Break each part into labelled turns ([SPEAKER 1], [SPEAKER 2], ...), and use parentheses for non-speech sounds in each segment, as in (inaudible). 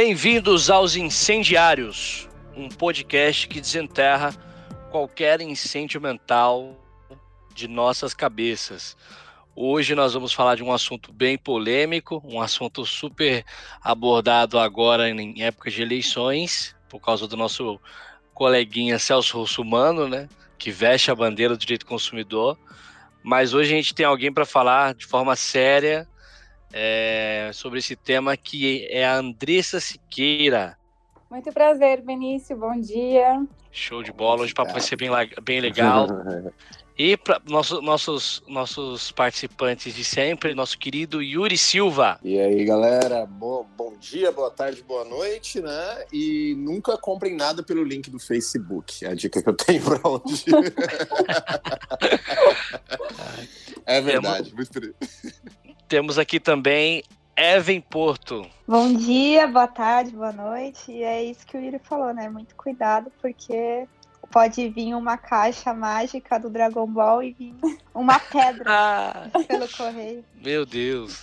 [SPEAKER 1] Bem-vindos aos Incendiários, um podcast que desenterra qualquer incêndio mental de nossas cabeças. Hoje nós vamos falar de um assunto bem polêmico, um assunto super abordado agora em época de eleições, por causa do nosso coleguinha Celso Russumano, né, que veste a bandeira do direito consumidor. Mas hoje a gente tem alguém para falar de forma séria é, sobre esse tema que é a Andressa Siqueira.
[SPEAKER 2] Muito prazer, Benício. Bom dia.
[SPEAKER 1] Show de bola. Hoje o papo vai ser bem, bem legal. (laughs) E para nosso, nossos, nossos participantes de sempre, nosso querido Yuri Silva.
[SPEAKER 3] E aí, galera, bom, bom dia, boa tarde, boa noite, né? E nunca comprem nada pelo link do Facebook. É a dica que eu tenho para hoje. (laughs) é verdade. Temos,
[SPEAKER 1] temos aqui também Evan Porto.
[SPEAKER 4] Bom dia, boa tarde, boa noite. E é isso que o Yuri falou, né? Muito cuidado, porque pode vir uma caixa mágica do Dragon Ball e vir uma pedra (laughs) ah, pelo correio.
[SPEAKER 1] Meu Deus.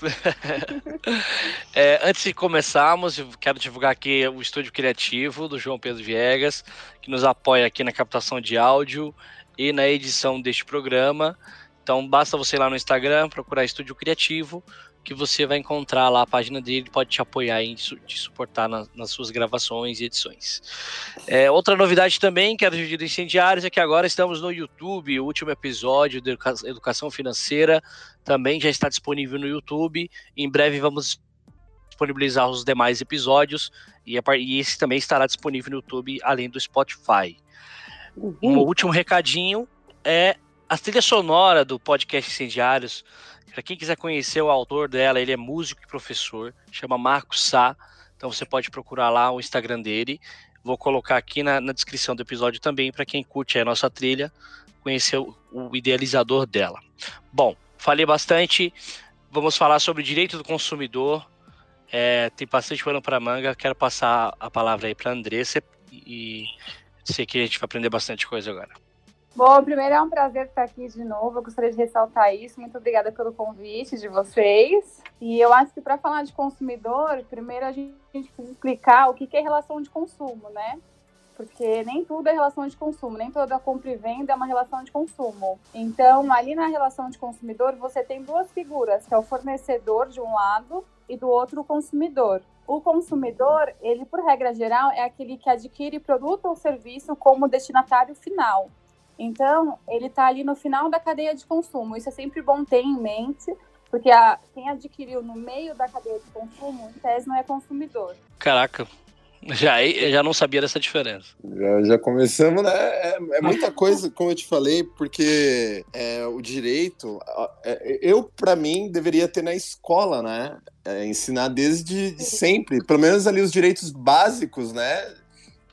[SPEAKER 1] (laughs) é, antes de começarmos, quero divulgar aqui o estúdio criativo do João Pedro Viegas, que nos apoia aqui na captação de áudio e na edição deste programa. Então basta você ir lá no Instagram procurar Estúdio Criativo que você vai encontrar lá a página dele, pode te apoiar e te suportar na, nas suas gravações e edições. É, outra novidade também, que era em incendiários, é que agora estamos no YouTube, o último episódio de Educação Financeira também já está disponível no YouTube. Em breve vamos disponibilizar os demais episódios e, e esse também estará disponível no YouTube, além do Spotify. Uhum. Um último recadinho é a trilha sonora do podcast Incendiários para quem quiser conhecer o autor dela, ele é músico e professor, chama Marcos Sá. Então você pode procurar lá o Instagram dele. Vou colocar aqui na, na descrição do episódio também para quem curte a nossa trilha, conhecer o, o idealizador dela. Bom, falei bastante. Vamos falar sobre direito do consumidor. É, tem bastante pano para manga. Quero passar a palavra aí para Andressa e sei que a gente vai aprender bastante coisa agora.
[SPEAKER 2] Bom, primeiro é um prazer estar aqui de novo. Eu gostaria de ressaltar isso. Muito obrigada pelo convite de vocês. E eu acho que para falar de consumidor, primeiro a gente precisa explicar o que é relação de consumo, né? Porque nem tudo é relação de consumo, nem toda compra e venda é uma relação de consumo. Então, ali na relação de consumidor, você tem duas figuras, que é o fornecedor de um lado e do outro o consumidor. O consumidor, ele por regra geral, é aquele que adquire produto ou serviço como destinatário final. Então, ele está ali no final da cadeia de consumo. Isso é sempre bom ter em mente, porque a, quem adquiriu no meio da cadeia de consumo, em tese, não é consumidor.
[SPEAKER 1] Caraca, já, já não sabia dessa diferença.
[SPEAKER 3] Já, já começamos, né? É, é, muita coisa, como eu te falei, porque é, o direito, é, eu, para mim, deveria ter na escola, né? É, ensinar desde de sempre, pelo menos ali os direitos básicos, né?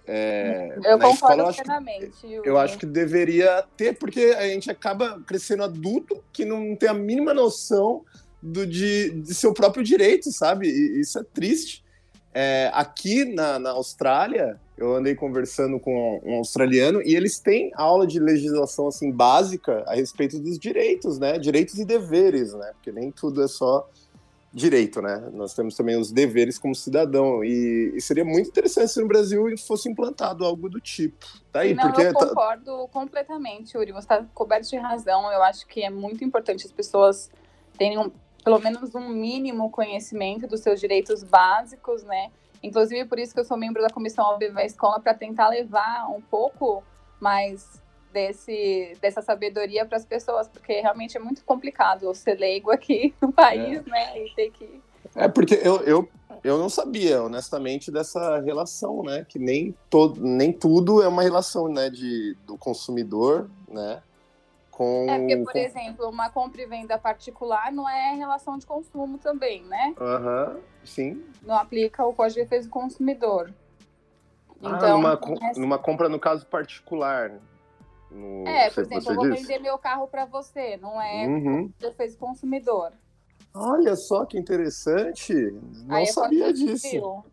[SPEAKER 2] É, eu concordo escola, eu acho plenamente.
[SPEAKER 3] Que, eu acho que deveria ter, porque a gente acaba crescendo adulto que não tem a mínima noção do, de, de seu próprio direito, sabe? E isso é triste. É, aqui na, na Austrália, eu andei conversando com um australiano e eles têm aula de legislação assim básica a respeito dos direitos, né? Direitos e deveres, né? Porque nem tudo é só direito, né? Nós temos também os deveres como cidadão e, e, seria muito interessante se no Brasil fosse implantado algo do tipo.
[SPEAKER 2] Tá aí, Não, porque eu tá concordo tá... completamente, Yuri. Você está coberto de razão. Eu acho que é muito importante as pessoas terem um, pelo menos um mínimo conhecimento dos seus direitos básicos, né? Inclusive por isso que eu sou membro da comissão ao vivo escola para tentar levar um pouco mais desse, dessa sabedoria para as pessoas, porque realmente é muito complicado ser leigo aqui (laughs) no país, é. né? E ter que.
[SPEAKER 3] É porque eu, eu, eu não sabia, honestamente, dessa relação, né? Que nem, todo, nem tudo é uma relação né, de, do consumidor, né?
[SPEAKER 2] Com, é porque, por com... exemplo, uma compra e venda particular não é relação de consumo também, né?
[SPEAKER 3] Aham, uhum, sim.
[SPEAKER 2] Não aplica o Código de Defesa do Consumidor.
[SPEAKER 3] Ah, então, numa, é... numa compra, no caso particular.
[SPEAKER 2] No, é, por exemplo, eu vou disse. vender meu carro para você, não é uhum. defesa consumidor.
[SPEAKER 3] Olha só que interessante, não Aí sabia disso. Civil.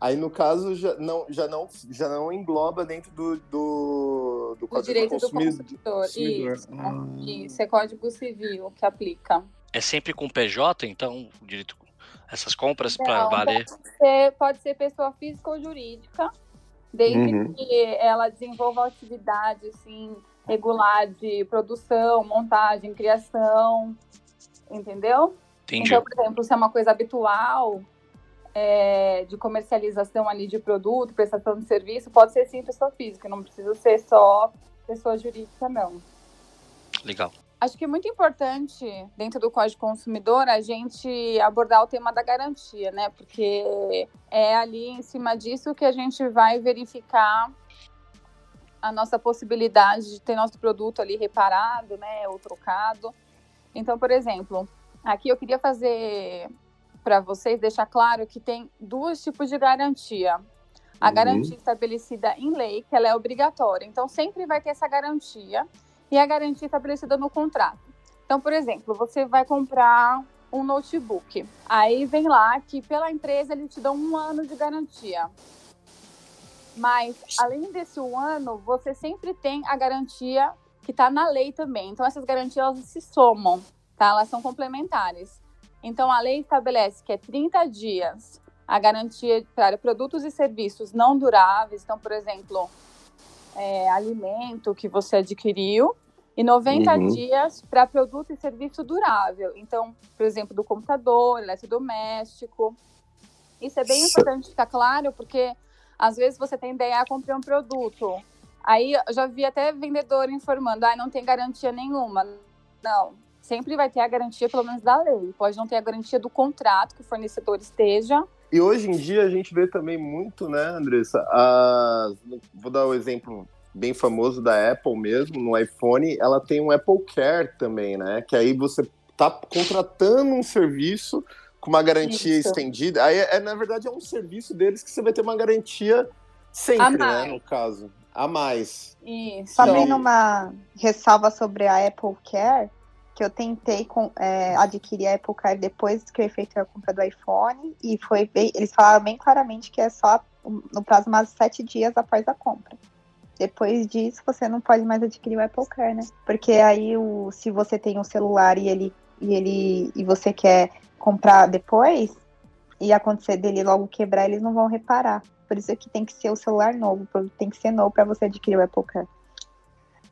[SPEAKER 3] Aí no caso já não, já não, já não engloba dentro do, do, do
[SPEAKER 2] Código direito do consumidor. Do consumidor. Isso, ah. isso é Código Civil que aplica.
[SPEAKER 1] É sempre com PJ, então o direito essas compras para valer?
[SPEAKER 2] Pode ser, pode ser pessoa física ou jurídica, desde uhum. que ela desenvolva atividade assim, regular de produção, montagem, criação, entendeu?
[SPEAKER 1] Entendi.
[SPEAKER 2] Então, por exemplo, se é uma coisa habitual é, de comercialização ali de produto, prestação de serviço, pode ser sim pessoa física, não precisa ser só pessoa jurídica, não.
[SPEAKER 1] Legal.
[SPEAKER 2] Acho que é muito importante, dentro do Código Consumidor, a gente abordar o tema da garantia, né? Porque é ali em cima disso que a gente vai verificar a nossa possibilidade de ter nosso produto ali reparado, né? Ou trocado. Então, por exemplo, aqui eu queria fazer para vocês, deixar claro que tem dois tipos de garantia. A uhum. garantia estabelecida em lei, que ela é obrigatória. Então, sempre vai ter essa garantia e a garantia estabelecida no contrato. Então, por exemplo, você vai comprar um notebook. Aí vem lá que pela empresa eles te dão um ano de garantia. Mas, além desse um ano, você sempre tem a garantia que está na lei também. Então, essas garantias elas se somam, tá? Elas são complementares. Então, a lei estabelece que é 30 dias a garantia para produtos e serviços não duráveis. Então, por exemplo, é, alimento que você adquiriu e 90 uhum. dias para produto e serviço durável. Então, por exemplo, do computador, eletrodoméstico. Isso é bem importante ficar claro, porque às vezes você tem ideia de comprar um produto. Aí eu já vi até vendedor informando, ah, não tem garantia nenhuma. Não, sempre vai ter a garantia, pelo menos, da lei. Pode não ter a garantia do contrato que o fornecedor esteja,
[SPEAKER 3] e hoje em dia a gente vê também muito, né, Andressa? A... Vou dar o um exemplo bem famoso da Apple mesmo, no iPhone, ela tem um Apple Care também, né? Que aí você tá contratando um serviço com uma garantia Isso. estendida. Aí, é, na verdade, é um serviço deles que você vai ter uma garantia sempre, né? No caso. A mais.
[SPEAKER 4] Isso. Só então... uma ressalva sobre a Apple Care, que eu tentei com, é, adquirir a Apple Car depois que eu efetuei a compra do iPhone e foi bem, eles falaram bem claramente que é só no prazo mais sete dias após a compra. Depois disso, você não pode mais adquirir o Apple Car, né? Porque aí, o, se você tem um celular e ele e ele e você quer comprar depois e acontecer dele logo quebrar, eles não vão reparar. Por isso é que tem que ser o celular novo, tem que ser novo para você adquirir o Apple Car.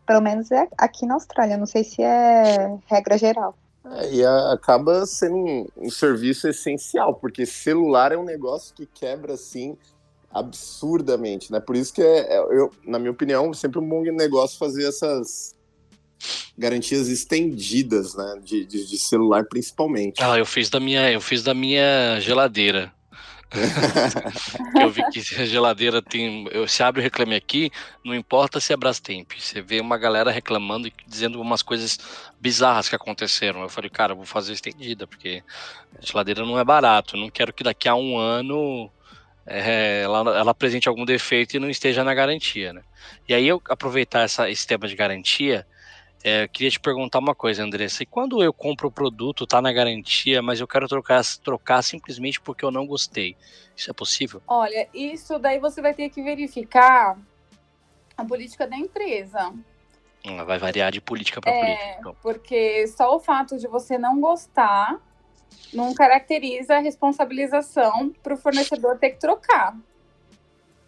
[SPEAKER 4] Pelo menos é aqui na Austrália, não sei se é regra geral.
[SPEAKER 3] É, e a, acaba sendo um, um, serviço essencial, porque celular é um negócio que quebra assim absurdamente, né? Por isso que é, é eu, na minha opinião, sempre um bom negócio fazer essas garantias estendidas, né? De, de, de celular principalmente.
[SPEAKER 1] Ah, eu fiz da minha, eu fiz da minha geladeira. (laughs) eu vi que a geladeira tem. Eu, se abre o reclame aqui, não importa se é Brastemp. Você vê uma galera reclamando e dizendo umas coisas bizarras que aconteceram. Eu falei, cara, eu vou fazer estendida, porque a geladeira não é barato. Não quero que daqui a um ano é, ela, ela apresente algum defeito e não esteja na garantia, né? E aí eu aproveitar essa, esse tema de garantia é, queria te perguntar uma coisa, Andressa. E quando eu compro o produto, tá na garantia, mas eu quero trocar, trocar simplesmente porque eu não gostei, isso é possível?
[SPEAKER 2] Olha, isso daí você vai ter que verificar a política da empresa.
[SPEAKER 1] Hum, vai variar de política para é, política. Então.
[SPEAKER 2] Porque só o fato de você não gostar não caracteriza a responsabilização para o fornecedor ter que trocar,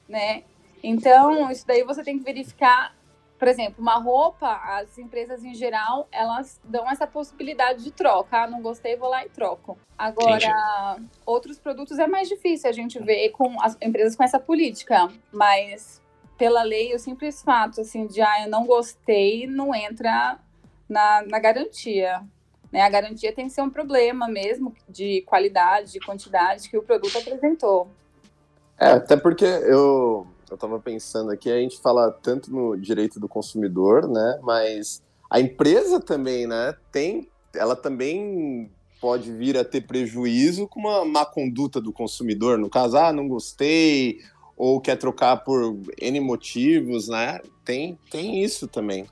[SPEAKER 2] né? Então, isso daí você tem que verificar por exemplo, uma roupa, as empresas em geral, elas dão essa possibilidade de troca. Ah, não gostei, vou lá e troco. Agora, Entendi. outros produtos é mais difícil a gente ver com as empresas com essa política, mas pela lei, o simples fato assim de ah, eu não gostei, não entra na, na garantia. Né? A garantia tem que ser um problema mesmo de qualidade, de quantidade que o produto apresentou.
[SPEAKER 3] É, até porque eu eu estava pensando aqui, a gente fala tanto no direito do consumidor, né? Mas a empresa também, né? Tem, ela também pode vir a ter prejuízo com uma má conduta do consumidor. No caso, ah, não gostei, ou quer trocar por N motivos, né? Tem, tem isso também.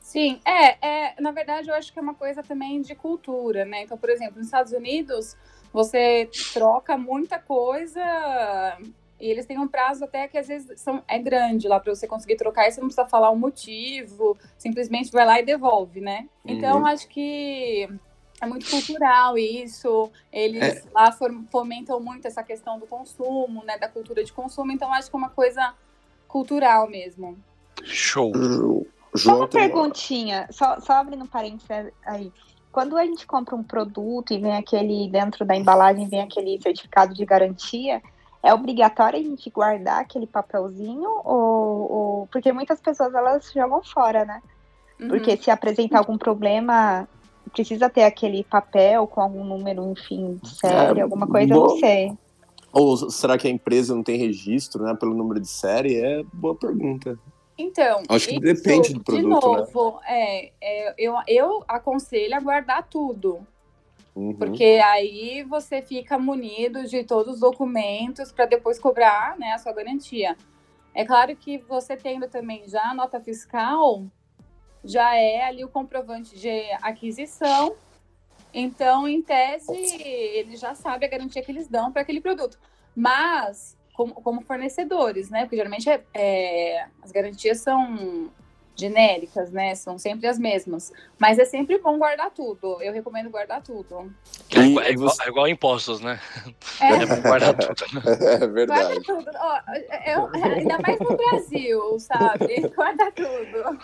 [SPEAKER 2] Sim, é, é, na verdade eu acho que é uma coisa também de cultura, né? Então, por exemplo, nos Estados Unidos, você troca muita coisa e eles têm um prazo até que às vezes são, é grande lá para você conseguir trocar e você não precisa falar o um motivo, simplesmente vai lá e devolve, né? Então, uhum. acho que é muito cultural isso. Eles é. lá fomentam muito essa questão do consumo, né? Da cultura de consumo. Então, acho que é uma coisa cultural mesmo.
[SPEAKER 1] Show.
[SPEAKER 4] Só uma perguntinha, só, só abrindo um parênteses aí. Quando a gente compra um produto e vem aquele, dentro da embalagem, vem aquele certificado de garantia, é obrigatório a gente guardar aquele papelzinho? Ou, ou... Porque muitas pessoas, elas jogam fora, né? Uhum. Porque se apresentar algum problema, precisa ter aquele papel com algum número, enfim, série, é, alguma coisa, eu não sei.
[SPEAKER 3] Ou será que a empresa não tem registro, né, pelo número de série? É boa pergunta.
[SPEAKER 2] Então,
[SPEAKER 3] acho que isso, depende do produto, de né?
[SPEAKER 2] novo, né? é, é, eu, eu aconselho a guardar tudo. Uhum. Porque aí você fica munido de todos os documentos para depois cobrar né, a sua garantia. É claro que você tendo também já a nota fiscal, já é ali o comprovante de aquisição. Então, em tese, ele já sabe a garantia que eles dão para aquele produto. Mas, como, como, fornecedores, né? Porque geralmente é, é, as garantias são genéricas, né? São sempre as mesmas. Mas é sempre bom guardar tudo. Eu recomendo guardar tudo.
[SPEAKER 1] É, igual, é igual, é igual impostos, né? É, é bom guardar tudo. (laughs)
[SPEAKER 3] É verdade.
[SPEAKER 2] Guarda tudo. Ó, eu, ainda mais no Brasil, sabe? (laughs) Guarda tudo.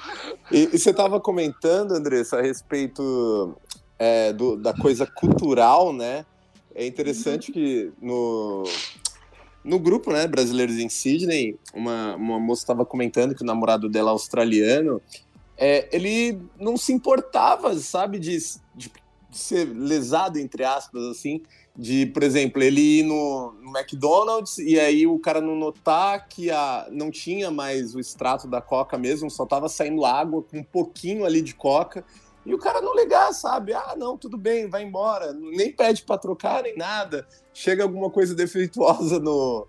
[SPEAKER 3] E, e você estava comentando, Andressa, a respeito é, do, da coisa cultural, né? É interessante uhum. que no, no grupo, né, Brasileiros em Sydney, uma, uma moça estava comentando que o namorado dela australiano, é, ele não se importava, sabe, de, de, ser lesado, entre aspas, assim, de, por exemplo, ele ir no, no, McDonald's e aí o cara não notar que a, não tinha mais o extrato da coca mesmo, só tava saindo água com um pouquinho ali de coca, e o cara não ligar, sabe? Ah, não, tudo bem, vai embora. Nem pede para trocar, nem nada. Chega alguma coisa defeituosa no.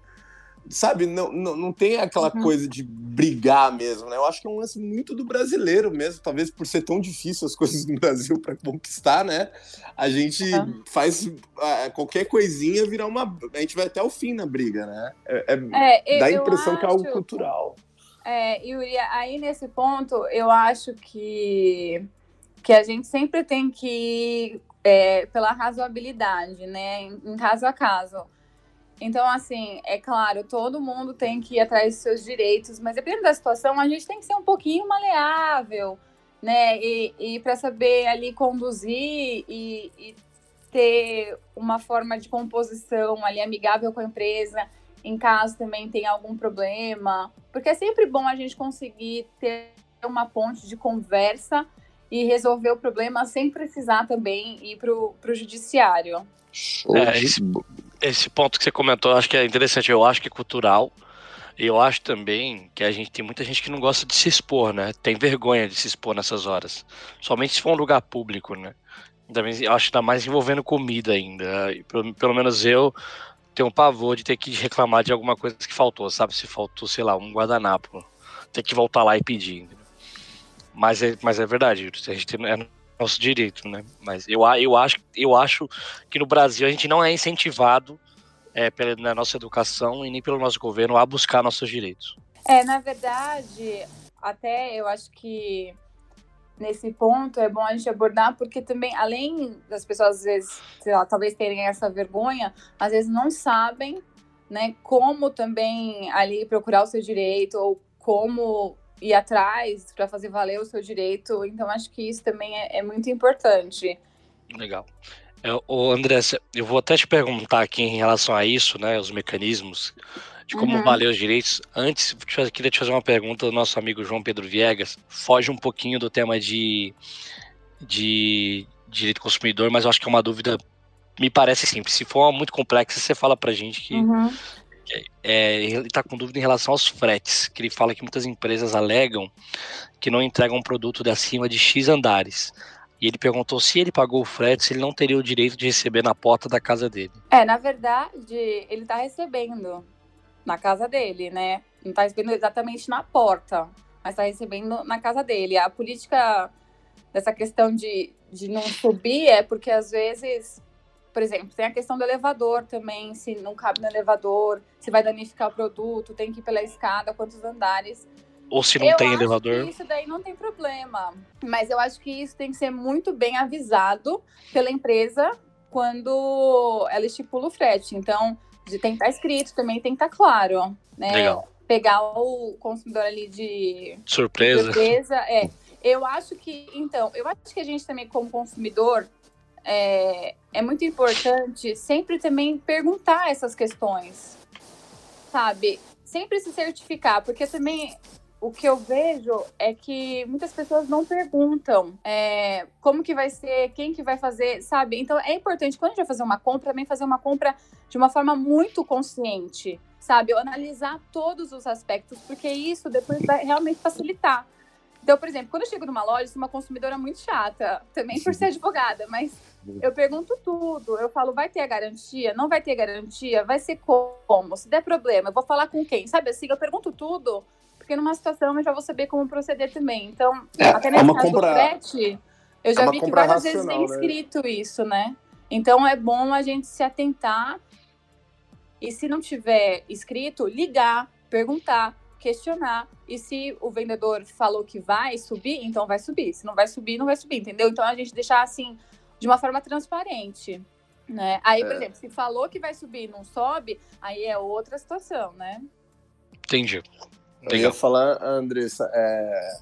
[SPEAKER 3] Sabe, não, não, não tem aquela uhum. coisa de brigar mesmo, né? Eu acho que é um lance muito do brasileiro mesmo, talvez por ser tão difícil as (laughs) coisas no Brasil para conquistar, né? A gente uhum. faz uh, qualquer coisinha virar uma. A gente vai até o fim na briga, né? É, é, é dá a impressão acho... que é algo cultural.
[SPEAKER 2] É, Yuri, aí nesse ponto, eu acho que que a gente sempre tem que ir é, pela razoabilidade, né? Em, caso a caso. Então, assim, é claro, todo mundo tem que ir atrás dos seus direitos, mas dependendo da situação, a gente tem que ser um pouquinho maleável, né? E, e para saber ali conduzir e, e ter uma forma de composição ali amigável com a empresa, em caso também tem algum problema, porque é sempre bom a gente conseguir ter uma ponte de conversa e resolver o problema sem precisar também ir para o judiciário.
[SPEAKER 1] É, esse, esse ponto que você comentou, acho que é interessante. Eu acho que é cultural. E eu acho também que a gente tem muita gente que não gosta de se expor, né? Tem vergonha de se expor nessas horas. Somente se for um lugar público, né? Também, eu acho que ainda mais envolvendo comida ainda. Pelo, pelo menos eu tenho um pavor de ter que reclamar de alguma coisa que faltou, sabe? Se faltou, sei lá, um guardanapo. Ter que voltar lá e pedir. Mas é, mas é verdade, a gente tem, é nosso direito, né? Mas eu, eu, acho, eu acho que no Brasil a gente não é incentivado é, pela na nossa educação e nem pelo nosso governo a buscar nossos direitos.
[SPEAKER 2] É, na verdade, até eu acho que nesse ponto é bom a gente abordar, porque também, além das pessoas, às vezes, sei lá, talvez terem essa vergonha, às vezes não sabem, né, como também ali procurar o seu direito, ou como ir atrás para fazer valer o seu direito. Então, acho que isso também é, é muito importante.
[SPEAKER 1] Legal. É, ô André, eu vou até te perguntar aqui em relação a isso, né, os mecanismos de como uhum. valer os direitos. Antes, eu queria te fazer uma pergunta do nosso amigo João Pedro Viegas. Foge um pouquinho do tema de, de direito consumidor, mas eu acho que é uma dúvida, me parece simples. Se for muito complexa, você fala pra gente que, uhum. É, ele está com dúvida em relação aos fretes, que ele fala que muitas empresas alegam que não entregam um produto de acima de X andares. E ele perguntou se ele pagou o frete, se ele não teria o direito de receber na porta da casa dele.
[SPEAKER 2] É, na verdade, ele está recebendo na casa dele, né? Não está recebendo exatamente na porta, mas está recebendo na casa dele. A política dessa questão de, de não subir é porque às vezes por exemplo, tem a questão do elevador também, se não cabe no elevador, se vai danificar o produto, tem que ir pela escada, quantos andares.
[SPEAKER 1] Ou se não
[SPEAKER 2] eu
[SPEAKER 1] tem elevador.
[SPEAKER 2] Isso daí não tem problema. Mas eu acho que isso tem que ser muito bem avisado pela empresa quando ela estipula o frete. Então, de tem que estar escrito também, tem que estar claro. Né?
[SPEAKER 1] Legal.
[SPEAKER 2] Pegar o consumidor ali de
[SPEAKER 1] Surpresa.
[SPEAKER 2] surpresa. É. Eu acho que, então, eu acho que a gente também, como consumidor, é, é muito importante sempre também perguntar essas questões. Sabe? Sempre se certificar, porque também o que eu vejo é que muitas pessoas não perguntam é, como que vai ser, quem que vai fazer, sabe? Então é importante, quando a gente vai fazer uma compra, também fazer uma compra de uma forma muito consciente, sabe? Analisar todos os aspectos, porque isso depois vai realmente facilitar. Então, por exemplo, quando eu chego numa loja, sou uma consumidora muito chata, também por ser (laughs) advogada, mas eu pergunto tudo. Eu falo, vai ter a garantia? Não vai ter garantia? Vai ser como? Se der problema, eu vou falar com quem? Sabe assim, eu pergunto tudo porque numa situação eu já vou saber como proceder também. Então,
[SPEAKER 3] É,
[SPEAKER 2] até
[SPEAKER 3] é
[SPEAKER 2] nesse
[SPEAKER 3] uma
[SPEAKER 2] caso
[SPEAKER 3] compra-
[SPEAKER 2] do frete, eu já
[SPEAKER 3] uma
[SPEAKER 2] vi que várias vezes
[SPEAKER 3] racional,
[SPEAKER 2] vem
[SPEAKER 3] né?
[SPEAKER 2] escrito isso, né? Então é bom a gente se atentar e se não tiver escrito, ligar, perguntar, questionar. E se o vendedor falou que vai subir, então vai subir. Se não vai subir, não vai subir, entendeu? Então a gente deixar assim de uma forma transparente. Né? Aí, por
[SPEAKER 3] É.
[SPEAKER 2] exemplo, se falou que vai subir e não sobe, aí é outra situação, né?
[SPEAKER 1] Entendi.
[SPEAKER 3] Eu ia falar, Andressa, é,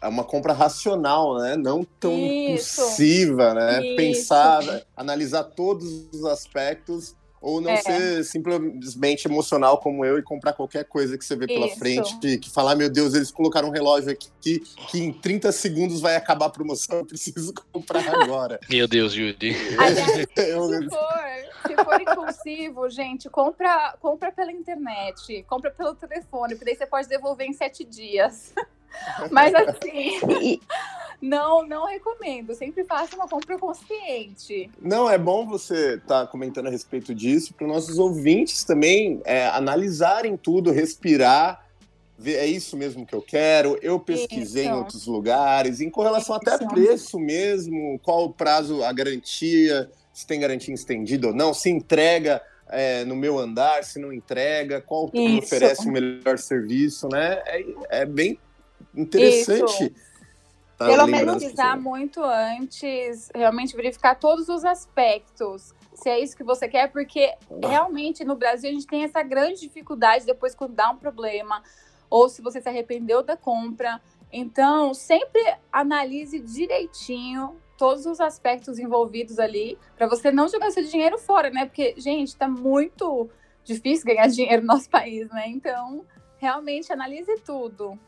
[SPEAKER 3] é uma compra racional, né? Não tão
[SPEAKER 2] Isso.
[SPEAKER 3] impulsiva, né?
[SPEAKER 2] Isso.
[SPEAKER 3] Pensar, analisar todos os aspectos, ou não
[SPEAKER 2] É.
[SPEAKER 3] ser simplesmente emocional como eu e comprar qualquer coisa que você vê pela
[SPEAKER 2] Isso.
[SPEAKER 3] frente, que, que falar, meu Deus, eles colocaram um relógio aqui que, que em 30 segundos vai acabar a promoção, eu preciso (laughs) comprar agora. (laughs)
[SPEAKER 1] Meu Deus, Judy.
[SPEAKER 2] Aliás,
[SPEAKER 3] Eu- (laughs)
[SPEAKER 2] Se for, se for impulsivo, gente, compra, compra pela internet, compra pelo telefone, porque daí você pode devolver em sete dias. Mas assim,
[SPEAKER 4] E, (laughs)
[SPEAKER 2] não, não recomendo. Sempre faça uma compra consciente.
[SPEAKER 3] Não, é bom você estar comentando a respeito disso, para os nossos ouvintes também é, analisarem tudo, respirar, ver, é isso mesmo que eu quero, eu pesquisei em
[SPEAKER 2] Isso.
[SPEAKER 3] outros lugares, em correlação até a
[SPEAKER 2] Isso.
[SPEAKER 3] preço mesmo, qual o prazo, a garantia, se tem garantia estendida ou não, se entrega é, no meu andar, se não entrega, qual oferece o melhor serviço, né? É, é bem interessante. tá
[SPEAKER 4] Pelo menos
[SPEAKER 3] pessoas.
[SPEAKER 2] muito antes, realmente verificar todos os aspectos. Se é isso que você quer, porque realmente no Brasil a gente tem essa grande dificuldade depois quando dá um problema, ou se você se arrependeu da compra. Então, sempre analise direitinho todos os aspectos envolvidos ali, para você não jogar seu dinheiro fora, né? Porque, gente, tá muito difícil ganhar (laughs) dinheiro no nosso país, né? Então, realmente analise tudo.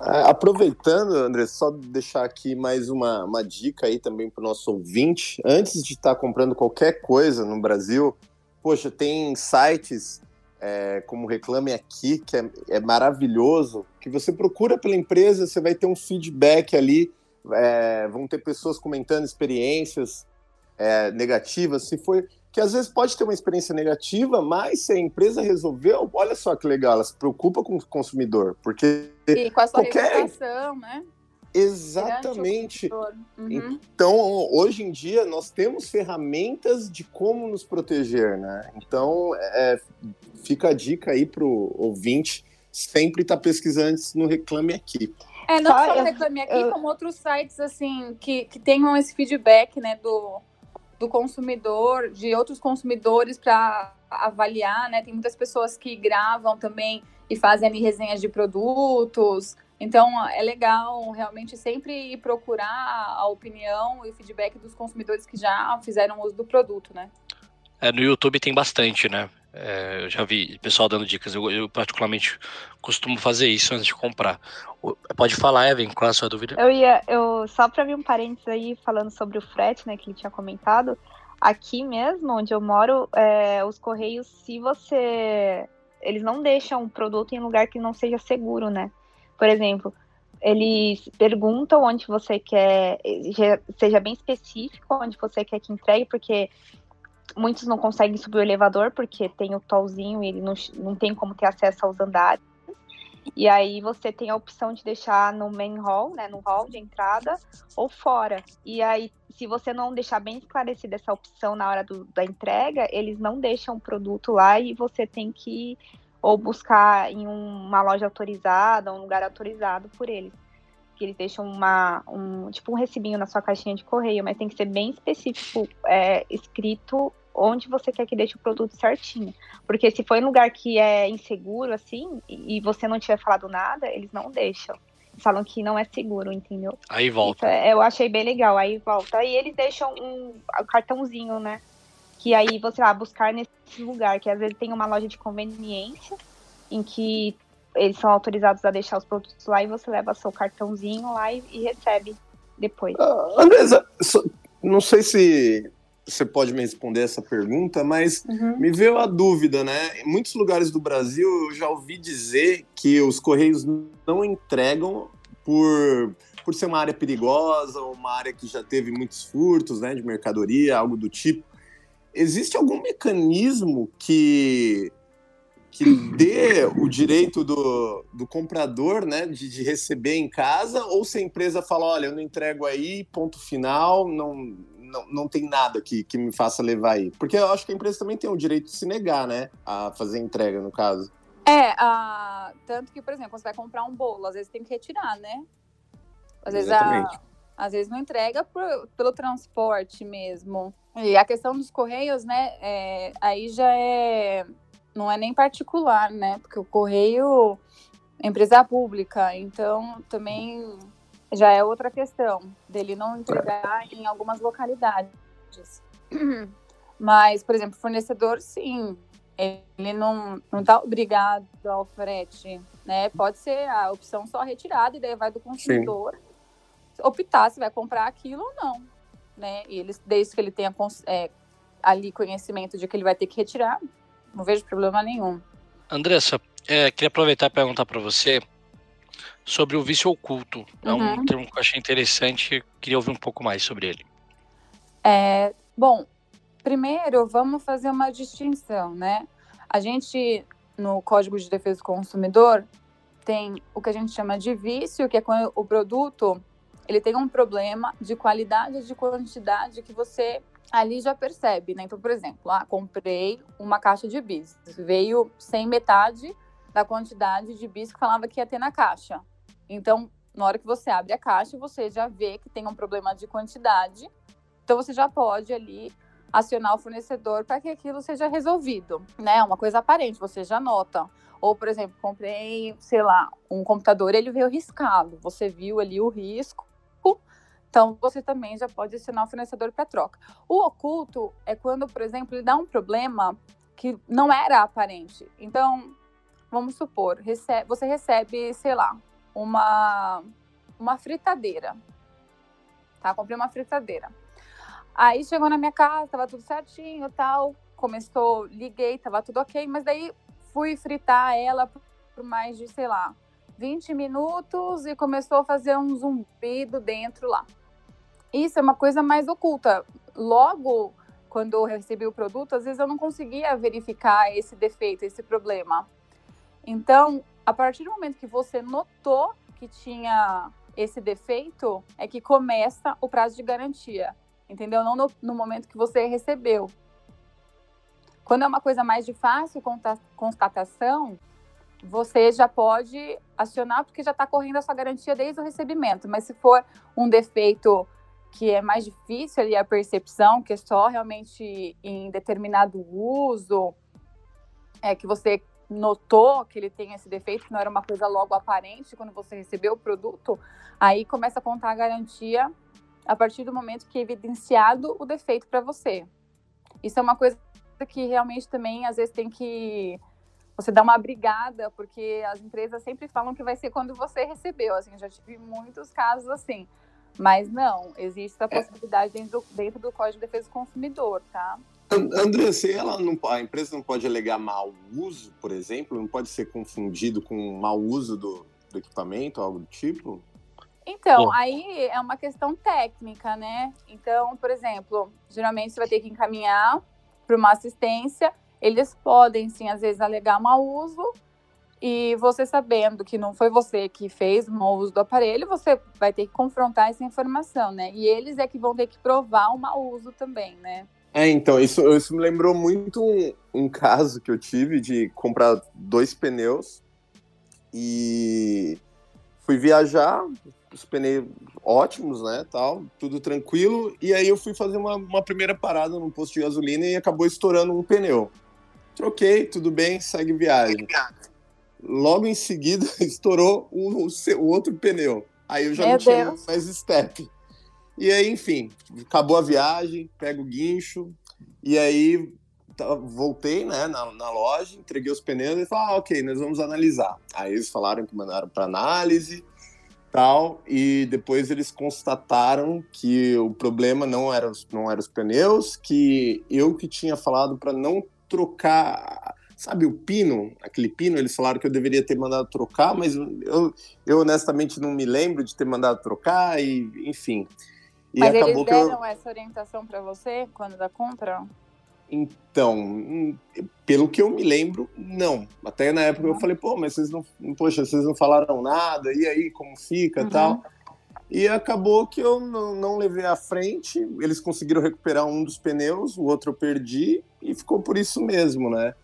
[SPEAKER 3] É, Aproveitando, André, só deixar aqui mais uma, uma dica aí também para o nosso ouvinte. Antes de estar comprando qualquer coisa no Brasil, poxa, tem sites é, como Reclame Aqui, que é, é maravilhoso, que você procura pela empresa, você vai ter um feedback ali, é, vão ter pessoas comentando experiências é, negativas, se foi que às vezes pode ter uma experiência negativa, mas se a empresa resolveu, olha só que legal, ela se preocupa com o consumidor, porque
[SPEAKER 2] E com a sua
[SPEAKER 3] Qualquer-
[SPEAKER 2] reputação, né?
[SPEAKER 3] Exatamente.
[SPEAKER 2] O. Uhum.
[SPEAKER 3] Então, hoje em dia, nós temos ferramentas de como nos proteger, né? Então, é, fica a dica aí pro ouvinte sempre estar pesquisando antes no Reclame Aqui.
[SPEAKER 2] É, não
[SPEAKER 4] Só
[SPEAKER 2] só o
[SPEAKER 4] eu-
[SPEAKER 2] Reclame Aqui,
[SPEAKER 4] eu-
[SPEAKER 2] como outros sites, assim, que, que tenham esse feedback, né, do, do consumidor, de outros consumidores para avaliar, né? Tem muitas pessoas que gravam também e fazem ali resenhas de produtos. Então, é legal realmente sempre procurar a opinião e o feedback dos consumidores que já fizeram uso do produto, né?
[SPEAKER 1] É, no YouTube tem bastante, né? É, eu já vi pessoal dando dicas. Eu, eu, particularmente costumo fazer isso antes de comprar. Pode falar, Evan, qual é a sua dúvida?
[SPEAKER 4] Eu ia, eu só para abrir um parênteses aí falando sobre o frete, né, que ele tinha comentado. Aqui mesmo, onde eu moro, é, os correios, se você, eles não deixam o produto em lugar que não seja seguro, né? Por exemplo, eles perguntam onde você quer, seja bem específico onde você quer que entregue, porque muitos não conseguem subir o elevador porque tem o tolzinho e ele não, não tem como ter acesso aos andares. E aí você tem a opção de deixar no main hall, né, no hall de entrada, ou fora. E aí, se você não deixar bem esclarecida essa opção na hora do- da entrega, eles não deixam o produto lá e você tem que ou buscar em uma loja autorizada, um lugar autorizado por eles. Que eles deixam uma, um, tipo um recibinho na sua caixinha de correio, mas tem que ser bem específico, é, escrito onde você quer que deixe o produto certinho. Porque se for em lugar que é inseguro, assim, e você não tiver falado nada, eles não deixam. Falam que não é seguro, entendeu?
[SPEAKER 1] Aí volta.
[SPEAKER 4] É, eu achei bem legal, aí volta. Aí eles deixam um, um cartãozinho, né? que aí você vai buscar nesse lugar, que às vezes tem uma loja de conveniência, em que eles são autorizados a deixar os produtos lá e você leva seu cartãozinho lá e, e recebe depois.
[SPEAKER 3] Uh, Andresa, não sei se você pode me responder essa pergunta, mas uhum. me veio a dúvida, né? Em muitos lugares do Brasil eu já ouvi dizer que os correios não entregam por, por ser uma área perigosa, uma área que já teve muitos furtos, né, de mercadoria, algo do tipo existe algum mecanismo que que dê o direito do, do comprador né, de, de, receber em casa, ou se a empresa fala, olha, eu não entrego aí, ponto final, não, não, não tem nada que, que me faça levar aí. Porque eu acho que a empresa também tem o direito de se negar, né, a fazer entrega, no caso.
[SPEAKER 2] É, tanto que, por exemplo, você vai comprar um bolo, às vezes tem que retirar, né? Às vezes, a, às vezes não entrega por, pelo transporte mesmo. E a questão dos correios, né, é, aí já é, não é nem particular, né, porque o correio é empresa pública, então também já é outra questão dele não entregar em algumas localidades. (clears throat) Mas, por exemplo, fornecedor, sim, ele não não está obrigado ao frete, né? Pode ser a opção só retirada e daí vai do consumidor sim. optar se vai comprar aquilo ou não né? E eles, desde que ele tenha é, ali conhecimento de que ele vai ter que retirar, não vejo problema nenhum.
[SPEAKER 1] Andressa, é, queria aproveitar e perguntar para você sobre o vício oculto. É um uhum. termo que eu achei interessante, queria ouvir um pouco mais sobre ele.
[SPEAKER 2] É, bom, primeiro vamos fazer uma distinção, né? A gente, no Código de Defesa do Consumidor, tem o que a gente chama de vício, que é quando o produto ele tem um problema de qualidade e de quantidade que você ali já percebe, né? Então, por exemplo, ah, comprei uma caixa de bis, veio sem metade da quantidade de bis que falava que ia ter na caixa. Então, na hora que você abre a caixa, você já vê que tem um problema de quantidade. Então, você já pode ali acionar o fornecedor para que aquilo seja resolvido, né? Uma coisa aparente, você já nota. Ou, por exemplo, comprei, sei lá, um computador, ele veio riscado. Você viu ali o risco, então, você também já pode acionar o fornecedor para troca. O oculto é quando, por exemplo, ele dá um problema que não era aparente. Então, vamos supor, recebe, você recebe, sei lá, uma, uma fritadeira. Tá? Comprei uma fritadeira. Aí chegou na minha casa, tava tudo certinho tal. Começou, liguei, tava tudo ok, mas daí fui fritar ela por mais de, sei lá, 20 minutos e começou a fazer um zumbido dentro lá. Isso é uma coisa mais oculta. Logo, quando eu recebi o produto, às vezes eu não conseguia verificar esse defeito, esse problema. Então, a partir do momento que você notou que tinha esse defeito, é que começa o prazo de garantia, entendeu? Não no, no momento que você recebeu. Quando é uma coisa mais de fácil constatação, você já pode acionar porque já está correndo a sua garantia desde o recebimento. Mas se for um defeito que é mais difícil ali a percepção, que é só realmente em determinado uso, é que você notou que ele tem esse defeito, que não era uma coisa logo aparente quando você recebeu o produto, aí começa a contar a garantia a partir do momento que é evidenciado o defeito para você. Isso é uma coisa que realmente também às vezes tem que você dar uma brigada, porque as empresas sempre falam que vai ser quando você recebeu. Assim, eu já tive muitos casos assim. Mas não, existe a é. possibilidade é. dentro, do, dentro do Código de Defesa do Consumidor, tá?
[SPEAKER 3] André, se ela não, a empresa não pode alegar mau uso, por exemplo, não pode ser confundido com mau uso do, do equipamento, algo do tipo?
[SPEAKER 2] Então, aí é uma questão técnica, né? Então, por exemplo, geralmente você vai ter que encaminhar para uma assistência. Eles podem, sim, às vezes, alegar mau uso, e você sabendo que não foi você que fez mau uso do aparelho, você vai ter que confrontar essa informação, né? E eles é que vão ter que provar o mau uso também, né?
[SPEAKER 3] É, então, isso, isso me lembrou muito um, um caso que eu tive de comprar dois pneus e fui viajar, os pneus ótimos, né, tal, tudo tranquilo, e aí eu fui fazer uma, uma primeira parada num posto de gasolina e acabou estourando um pneu. Troquei, tudo bem, segue viagem. Logo em seguida, (laughs) estourou o, o, o outro pneu. Aí eu já Meu não tinha Deus. mais step. E aí, enfim, acabou a viagem, pego o guincho, e aí tá, voltei né, na, na loja, entreguei os pneus e falei, ah, ok, nós vamos analisar. Aí eles falaram que mandaram para análise, tal, e depois eles constataram que o problema não era os, não era os pneus, que eu que tinha falado para não trocar, sabe o pino, aquele pino, eles falaram que eu deveria ter mandado trocar, mas eu, eu honestamente não me lembro de ter mandado trocar, e enfim.
[SPEAKER 2] E Mas eles deram eu... essa orientação para você quando da compra?
[SPEAKER 3] Então, pelo que eu me lembro, não. Até na época eu falei, pô, mas vocês não, poxa, vocês não falaram nada, e aí, como fica uhum. tal. E acabou que eu não, não, levei à frente, eles conseguiram recuperar um dos pneus, o outro eu perdi, e ficou por isso mesmo, né?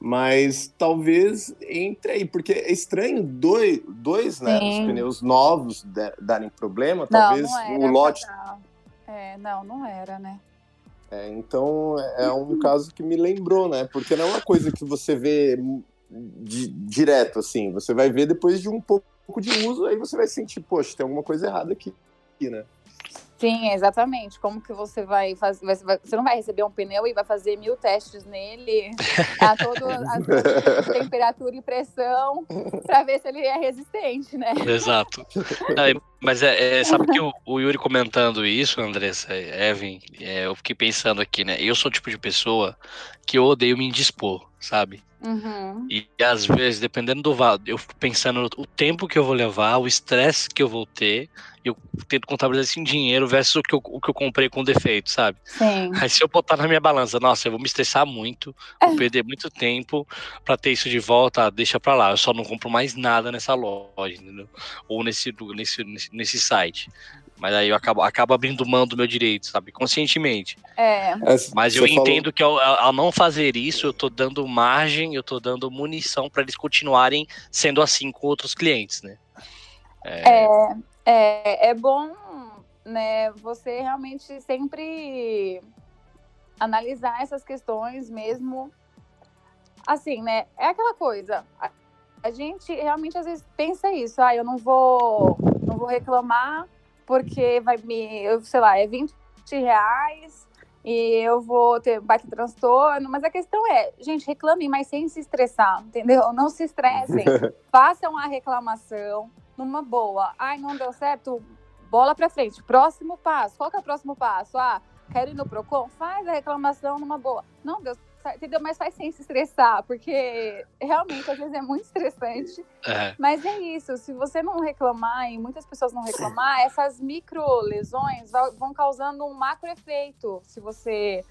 [SPEAKER 3] Mas talvez entre aí, porque é estranho dois, dois né, os pneus novos darem problema, talvez
[SPEAKER 2] não,
[SPEAKER 3] não o lote.
[SPEAKER 2] É, não, não era, né?
[SPEAKER 3] É, então é um caso que me lembrou, né? Porque não é uma coisa que você vê di direto, assim. Você vai ver depois de um pouco de uso, aí você vai sentir, poxa, tem alguma coisa errada aqui, né?
[SPEAKER 2] Sim, exatamente. Como que você vai fazer? Você não vai receber um pneu e vai fazer mil testes nele a todo a (laughs) temperatura e pressão para ver se ele é resistente, né?
[SPEAKER 1] Exato. mas é, é, sabe que o, o, Yuri comentando isso, Andressa, Evan, é, eu fiquei pensando aqui, né? Eu sou o tipo de pessoa que eu odeio me indispor, sabe?
[SPEAKER 2] Uhum.
[SPEAKER 1] E às vezes, dependendo do valor, eu fico pensando o tempo que eu vou levar, o estresse que eu vou ter, eu tento contabilizar isso em dinheiro versus o que eu, o que eu comprei com defeito, sabe?
[SPEAKER 2] Sim.
[SPEAKER 1] Aí se eu botar na minha balança, nossa, eu vou me estressar muito, vou é. perder muito tempo para ter isso de volta, deixa pra lá. Eu só não compro mais nada nessa loja, entendeu? Ou nesse, nesse, nesse, site. Mas aí eu acabo, acabo abrindo mão do meu direito, sabe? Conscientemente.
[SPEAKER 2] É.
[SPEAKER 1] Mas eu entendo que ao, ao, não fazer isso, eu tô dando margem, eu tô dando munição para eles continuarem sendo assim com outros clientes, né?
[SPEAKER 2] É, é, é, é bom, né, você realmente sempre analisar essas questões mesmo. Assim, né? É aquela coisa. A, a gente realmente às vezes pensa isso, ah, eu não vou, não vou reclamar porque vai me, eu, sei lá, é 20 reais e eu vou ter baque transtorno, mas a questão é, gente, reclamem, mas sem se estressar, entendeu? Não se estressem, (laughs) façam a reclamação numa boa. Ai, não deu certo, bola para frente. Próximo passo, qual que é o próximo passo? Ah, quero ir no Procon? Faz a reclamação numa boa. Não deu entendeu? Mas faz sem se estressar, porque realmente às vezes é muito estressante. É. Mas é isso, se você não reclamar e muitas pessoas não reclamar, essas micro lesões vão causando um macro efeito, se você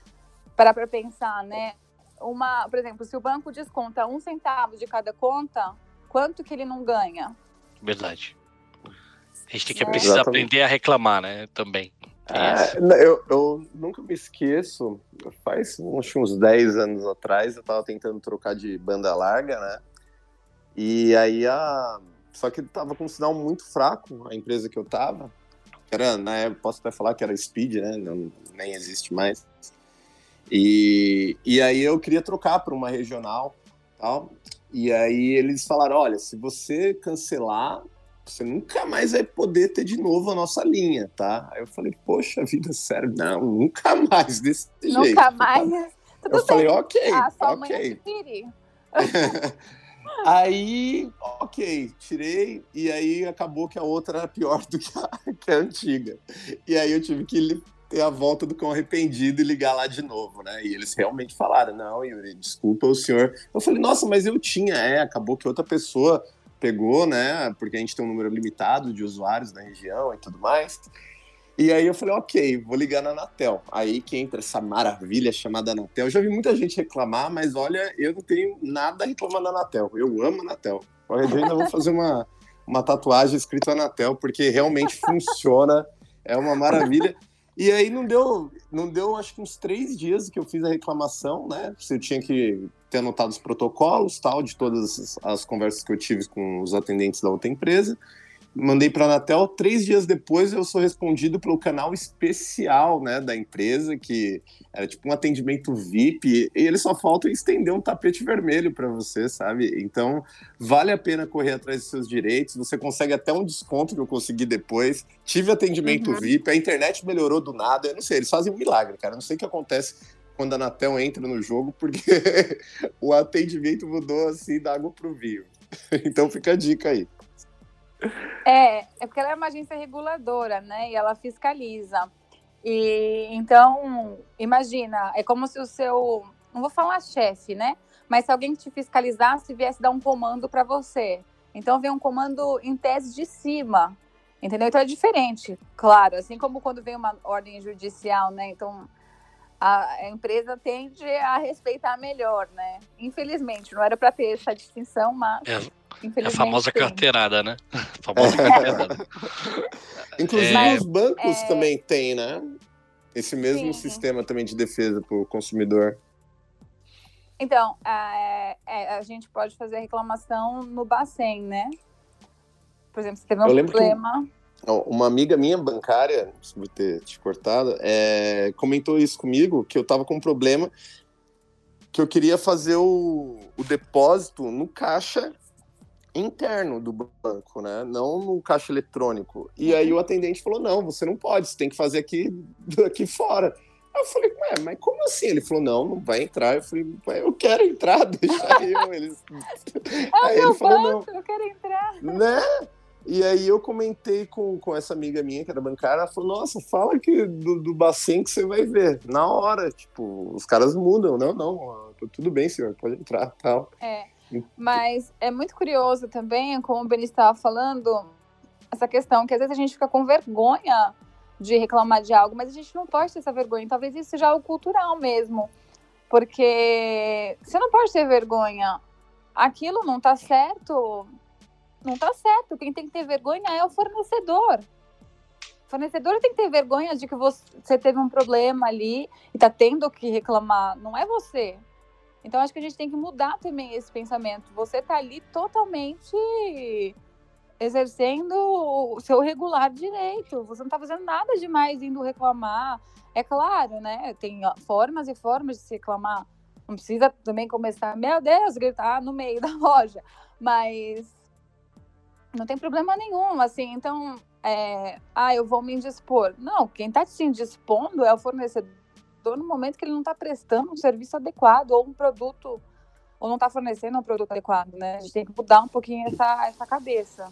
[SPEAKER 2] parar para pensar, né? Uma, por exemplo, se o banco desconta um centavo de cada conta, quanto que ele não ganha?
[SPEAKER 1] Verdade. A gente tem que é. precisar aprender a reclamar, né? Também.
[SPEAKER 3] É, eu, eu, nunca me esqueço, faz uns, uns 10 anos atrás, eu tava tentando trocar de banda larga, né? E aí a. Só que tava com um sinal muito fraco a empresa que eu tava. Era, né, posso até falar que era Speed, né? Não, nem existe mais. E, e aí eu queria trocar para uma regional tal. E aí eles falaram: olha, se você cancelar, você nunca mais vai poder ter de novo a nossa linha, tá? Aí eu falei, poxa vida, sério, não, nunca mais desse
[SPEAKER 2] nunca
[SPEAKER 3] jeito.
[SPEAKER 2] Nunca mais.
[SPEAKER 3] Tudo eu bem. falei, ok, ah, ok. (laughs) aí, ok, tirei, e aí acabou que a outra era pior do que a, (laughs) que a antiga. E aí eu tive que ter a volta do cão arrependido e ligar lá de novo, né? E eles realmente falaram, não, Yuri, desculpa o senhor. Eu falei, nossa, mas eu tinha, é, acabou que outra pessoa pegou, né? Porque a gente tem um número limitado de usuários na região e tudo mais. E aí eu falei, ok, vou ligar na Anatel. Aí que entra essa maravilha chamada Anatel. Eu já vi muita gente reclamar, mas olha, eu não tenho nada a reclamar da Anatel. Eu amo Anatel. Qualquer dia ainda vou fazer uma, uma tatuagem escrita Anatel, porque realmente funciona, é uma maravilha. E aí não deu, não deu acho que uns três dias que eu fiz a reclamação, né? Se eu tinha que ter anotado os protocolos, tal, de todas as conversas que eu tive com os atendentes da outra empresa mandei para a Anatel. Três dias depois, eu sou respondido pelo canal especial né, da empresa, que era tipo um atendimento VIP, e eles só faltam estender um tapete vermelho para você, sabe? Então, vale a pena correr atrás dos seus direitos. Você consegue até um desconto que eu consegui depois. Tive atendimento uhum. VIP, a internet melhorou do nada. Eu não sei, eles fazem um milagre, cara. Eu não sei o que acontece quando a Anatel entra no jogo, porque (laughs) o atendimento mudou assim da água pro vinho. (laughs) Então fica a dica aí.
[SPEAKER 2] É, é porque ela é uma agência reguladora, né? E ela fiscaliza. E então, imagina, é como se o seu, não vou falar chefe, né? Mas se alguém te fiscalizasse viesse dar um comando para você. Então vem um comando em tese de cima, entendeu? Então é diferente, claro. Assim como quando vem uma ordem judicial, né? Então a, empresa tende a respeitar melhor, né? Infelizmente, não era para ter essa distinção, mas. É.
[SPEAKER 1] É a famosa tem. carteirada, né? (laughs) A famosa
[SPEAKER 3] é. carteirada. (laughs) Inclusive é... os bancos é... também têm, né? Esse mesmo Sim. sistema também de defesa para o consumidor.
[SPEAKER 2] Então, a, é, a, gente pode fazer reclamação no Bacen, né? Por exemplo, se teve um problema.
[SPEAKER 3] Que uma amiga minha bancária, se vou ter te cortado, é, comentou isso comigo, que eu estava com um problema que eu queria fazer o, o depósito no caixa interno do banco, né? Não no caixa eletrônico. E aí o atendente falou: não, você não pode, você tem que fazer aqui, (laughs) aqui fora. Eu falei, ué, mas como assim? Ele falou, não, não vai entrar. Eu falei, eu quero entrar, (laughs) deixa eu. Eles...
[SPEAKER 2] É aí ele falou, banco, não. eu quero entrar.
[SPEAKER 3] Né? E aí eu comentei com, com essa amiga minha, que era bancária, ela falou, nossa, fala que do, do Bacen que você vai ver. Na hora, tipo, os caras mudam. Não, não, tudo bem, senhor, pode entrar, tal.
[SPEAKER 2] É. Mas é muito curioso também, como o Beni estava falando, essa questão que às vezes a gente fica com vergonha de reclamar de algo, mas a gente não pode ter essa vergonha. Talvez isso seja algo cultural mesmo. Porque você não pode ter vergonha. Aquilo não está certo. Não está certo. Quem tem que ter vergonha é o fornecedor. O fornecedor tem que ter vergonha de que você teve um problema ali e está tendo que reclamar. Não é você. Então acho que a gente tem que mudar também esse pensamento. Você está ali totalmente exercendo o seu regular direito. Você não está fazendo nada demais indo reclamar. É claro, né? Tem formas e formas de se reclamar. Não precisa também começar, meu Deus, gritar no meio (laughs) da loja. Mas não tem problema nenhum, assim. Então, é, ah, eu vou me indispor. Não, quem está se indispondo é o fornecedor no momento que ele não está prestando um serviço adequado ou um produto, ou não está fornecendo um produto adequado, né? A gente tem que mudar um pouquinho essa, essa cabeça.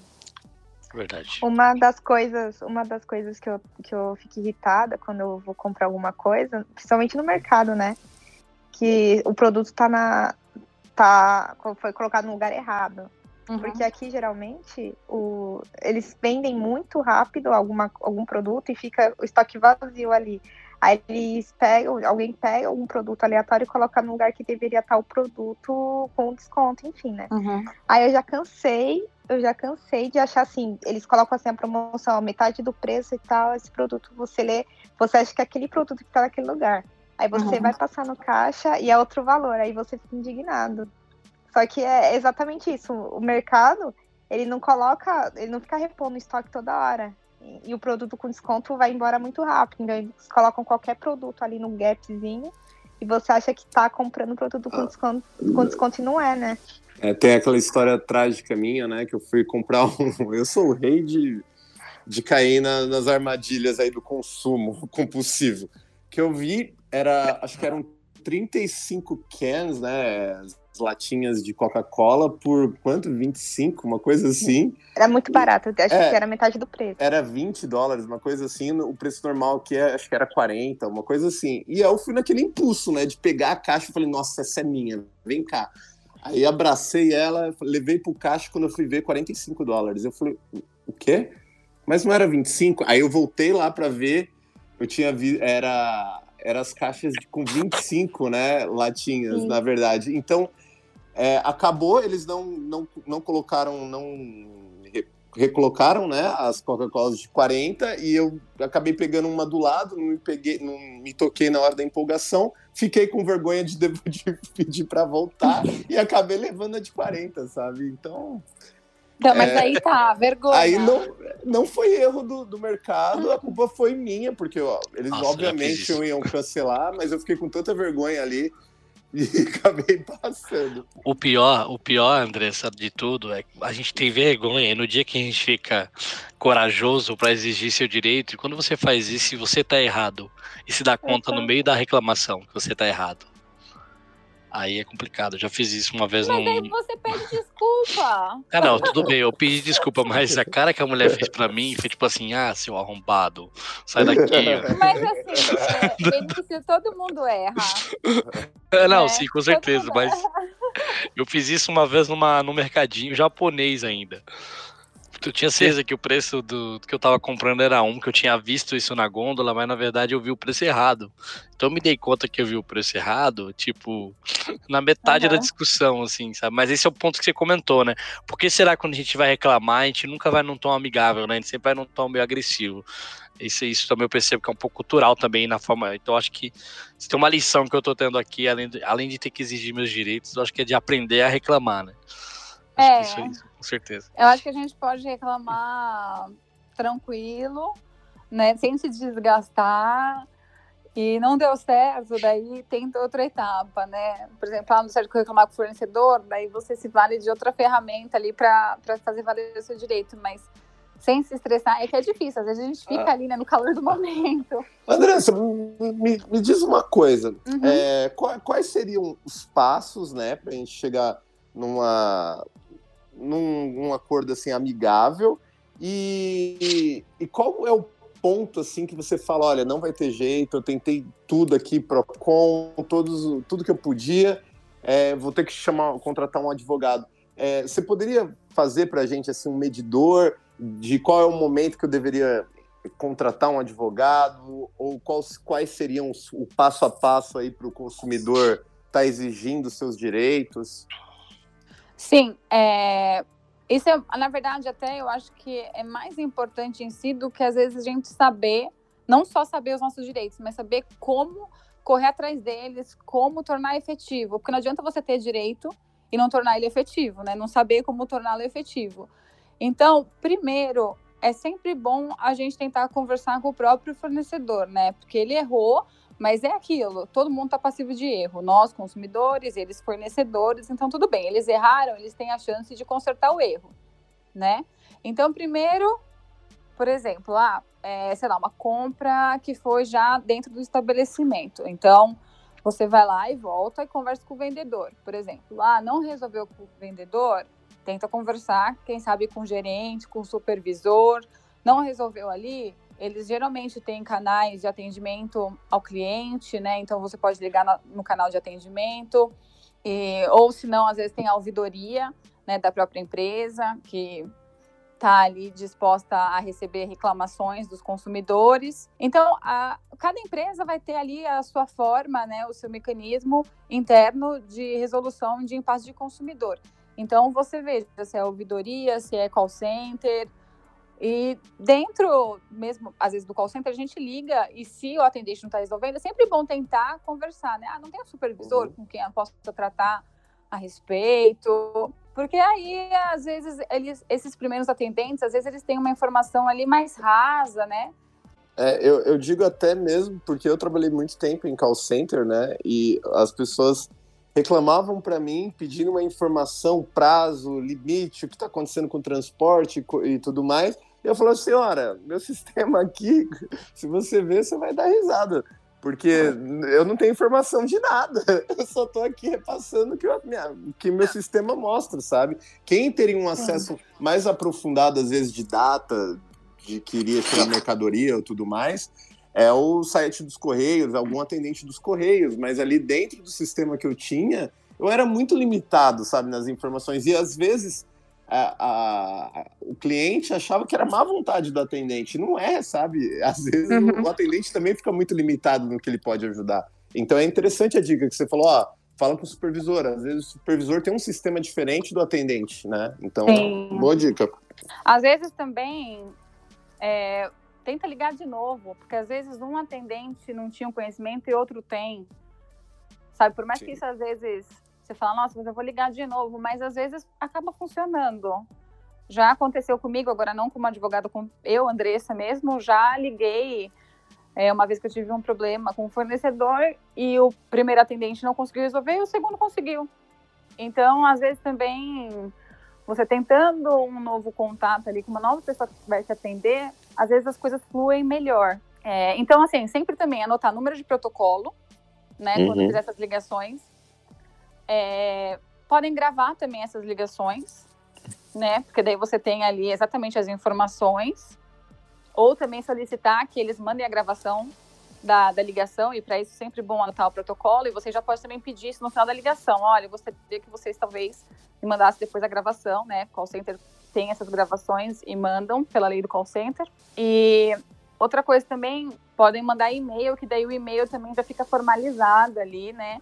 [SPEAKER 1] Verdade.
[SPEAKER 4] Uma das coisas, uma das coisas que eu, que eu fico irritada quando eu vou comprar alguma coisa, principalmente no mercado, né? Que o produto tá na. tá. foi colocado no lugar errado. Uhum. Porque aqui geralmente o, eles vendem muito rápido alguma, algum produto e fica o estoque vazio ali. Aí eles pegam, alguém pega um produto aleatório e coloca no lugar que deveria estar o produto com desconto, enfim, né?
[SPEAKER 2] Uhum.
[SPEAKER 4] Aí eu já cansei, eu já cansei de achar assim, eles colocam assim a promoção, metade do preço e tal, esse produto você lê, você acha que é aquele produto que está naquele lugar. Aí você uhum. vai passar no caixa e é outro valor, aí você fica indignado. Só que é exatamente isso, o mercado, ele não coloca, ele não fica repondo estoque toda hora e o produto com desconto vai embora muito rápido. Então eles colocam qualquer produto ali no gapzinho e você acha que tá comprando produto com desconto, com desconto e não é, né?
[SPEAKER 3] É, tem aquela história trágica minha, né? Que eu fui comprar um. (laughs) Eu sou o rei de, de cair na, nas armadilhas aí do consumo (laughs) compulsivo. Que eu vi, era. Acho que eram 35 cans, né? Latinhas de Coca-Cola por quanto? 25, uma coisa assim.
[SPEAKER 4] Era muito barato, acho é, que era metade do preço.
[SPEAKER 3] Era 20 dólares, uma coisa assim, o preço normal que é, acho que era 40, uma coisa assim. E eu fui naquele impulso, né, de pegar a caixa e falei, nossa, essa é minha, vem cá. Aí abracei ela, levei pro caixa quando eu fui ver 45 dólares. Eu falei, o quê? Mas não era 25? Aí eu voltei lá para ver, eu tinha visto, era eram as caixas de, com 25, né, latinhas, Sim. na verdade. Então, é, acabou, eles não, não, não colocaram, não recolocaram, né, as Coca-Colas de 40 e eu acabei pegando uma do lado, não me peguei, não me toquei na hora da empolgação, fiquei com vergonha de, (laughs) de pedir para voltar e acabei levando a de 40, sabe? Então,
[SPEAKER 2] então, mas é, aí tá, vergonha.
[SPEAKER 3] Aí não, não foi erro do, do mercado, a culpa foi minha, porque ó, eles Nossa, obviamente iam cancelar, mas eu fiquei com tanta vergonha ali (laughs) e acabei passando.
[SPEAKER 1] O pior, o pior, Andressa, de tudo é que a gente tem vergonha e no dia que a gente fica corajoso para exigir seu direito, e quando você faz isso e você tá errado e se dá conta no meio da reclamação que você tá errado. Aí é complicado. Eu já fiz isso uma vez.
[SPEAKER 2] Mas num... aí você pede desculpa.
[SPEAKER 1] Ah, não, tudo bem, eu pedi desculpa, mas a cara que a mulher fez pra mim foi tipo assim: ah, seu arrombado, sai daqui.
[SPEAKER 2] Mas assim, é, todo mundo erra.
[SPEAKER 1] É, não, é, sim, com certeza, mas eu fiz isso uma vez numa, num mercadinho japonês ainda. Eu tinha certeza que o preço do, do, que eu tava comprando era um, que eu tinha visto isso na gôndola, mas na verdade eu vi o preço errado. Então eu me dei conta que eu vi o preço errado, tipo, na metade uhum. da discussão, assim, sabe? Mas esse é o ponto que você comentou, né? Por que será que quando a gente vai reclamar, a gente nunca vai num tom amigável, né? A gente sempre vai num tom meio agressivo. Isso, isso também eu percebo que é um pouco cultural também na forma. Então, acho que se tem uma lição que eu tô tendo aqui, além de, além de ter que exigir meus direitos, eu acho que é de aprender a reclamar, né?
[SPEAKER 2] Acho é. isso é isso com certeza. Eu acho que a gente pode reclamar tranquilo, né? Sem se desgastar. E não deu certo, daí tenta outra etapa, né? Por exemplo, ah, não serve reclamar com o fornecedor, daí você se vale de outra ferramenta ali para fazer valer o seu direito, mas sem se estressar, é que é difícil, às vezes a gente fica ah. ali né, no calor do momento.
[SPEAKER 3] Andressa, me, me diz uma coisa, uhum. é, quais, quais seriam os passos, né, para a gente chegar numa, num, num acordo assim amigável e, e qual é o ponto assim que você fala, olha, não vai ter jeito, eu tentei tudo aqui pro com todos tudo que eu podia, é, vou ter que chamar, contratar um advogado. É, você poderia fazer para a gente assim um medidor de qual é o momento que eu deveria contratar um advogado ou quais, quais seriam os, o passo a passo aí para o consumidor estar tá exigindo seus direitos?
[SPEAKER 2] Sim, é, isso é, na verdade, até eu acho que é mais importante em si do que às vezes a gente saber, não só saber os nossos direitos, mas saber como correr atrás deles, como tornar efetivo. Porque não adianta você ter direito e não tornar ele efetivo, né? Não saber como torná-lo efetivo. Então, primeiro, é sempre bom a gente tentar conversar com o próprio fornecedor, né? Porque ele errou, mas é aquilo, todo mundo está passivo de erro. Nós, consumidores, eles fornecedores, então tudo bem. Eles erraram, eles têm a chance de consertar o erro, né? Então, primeiro, por exemplo, ah, é, sei lá, uma compra que foi já dentro do estabelecimento. Então, você vai lá e volta e conversa com o vendedor. Por exemplo, ah, não resolveu com o vendedor, tenta conversar, quem sabe com o gerente, com o supervisor. Não resolveu ali, eles geralmente têm canais de atendimento ao cliente, né? Então você pode ligar no canal de atendimento, e, ou se não, às vezes tem a ouvidoria né, da própria empresa, que está ali disposta a receber reclamações dos consumidores. Então, a, cada empresa vai ter ali a sua forma, né, o seu mecanismo interno de resolução de impasse de consumidor. Então, você veja se é ouvidoria, se é call center, e dentro mesmo, às vezes, do call center, a gente liga e se o atendente não está resolvendo, é sempre bom tentar conversar, né? Ah, não tem um supervisor uhum. com quem eu possa tratar a respeito. Porque aí, às vezes, eles, esses primeiros atendentes, às vezes eles têm uma informação ali mais rasa, né?
[SPEAKER 3] É, eu, eu digo até mesmo porque eu trabalhei muito tempo em call center, né? E as pessoas reclamavam para mim pedindo uma informação, prazo, limite, o que está acontecendo com o transporte e tudo mais. Eu falo, senhora, meu (laughs) sistema aqui, se você ver, você vai dar risada. Porque eu não tenho informação de nada. (laughs) Eu só estou aqui repassando o que, que meu sistema mostra, sabe? Quem teria um acesso mais aprofundado, às vezes, de data, de que iria tirar mercadoria ou tudo mais, é o site dos Correios, algum atendente dos Correios. Mas ali dentro do sistema que eu tinha, eu era muito limitado, sabe, nas informações. E às vezes a, a, o cliente achava que era má vontade do atendente. Não é, sabe? Às vezes uhum. o, o, atendente também fica muito limitado no que ele pode ajudar. Então é interessante a dica que você falou, ó, fala com o supervisor. Às vezes o supervisor tem um sistema diferente do atendente, né? Então, Sim. boa dica.
[SPEAKER 2] Às vezes também é, tenta ligar de novo, porque às vezes um atendente não tinha o conhecimento e outro tem. Sabe, por mais Sim. que isso às vezes você fala, nossa, mas eu vou ligar de novo, mas às vezes acaba funcionando. Já aconteceu comigo, agora não como advogado, com eu, Andressa mesmo, já liguei é, uma vez que eu tive um problema com o fornecedor e o primeiro atendente não conseguiu resolver e o segundo conseguiu. Então, às vezes também você tentando um novo contato ali com uma nova pessoa que vai te atender, às vezes as coisas fluem melhor. É, então, assim, sempre também anotar número de protocolo, né, uhum. quando fizer essas ligações. É, podem gravar também essas ligações, né, porque daí você tem ali exatamente as informações. Ou também solicitar que eles mandem a gravação da, da ligação, e para isso sempre é bom anotar o protocolo, e você já pode também pedir isso no final da ligação. Olha, eu gostaria que vocês talvez me mandassem depois a gravação, né? Call center tem essas gravações e mandam pela lei do call center. E outra coisa também, podem mandar e-mail, que daí o e-mail também já fica formalizado ali, né?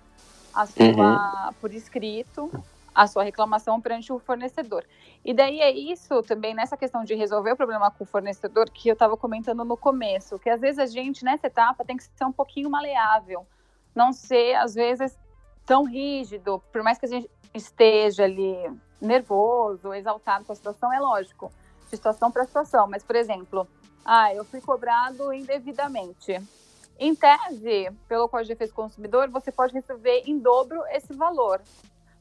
[SPEAKER 2] A sua, uhum. por escrito, a sua reclamação perante o fornecedor. E daí é isso também, nessa questão de resolver o problema com o fornecedor, que eu estava comentando no começo, que às vezes a gente, nessa etapa, tem que ser um pouquinho maleável, não ser, às vezes, tão rígido, por mais que a gente esteja ali nervoso, exaltado com a situação, é lógico, de situação para situação. Mas, por exemplo, ah, eu fui cobrado indevidamente. Em tese, pelo Código de Defesa do Consumidor, você pode receber em dobro esse valor.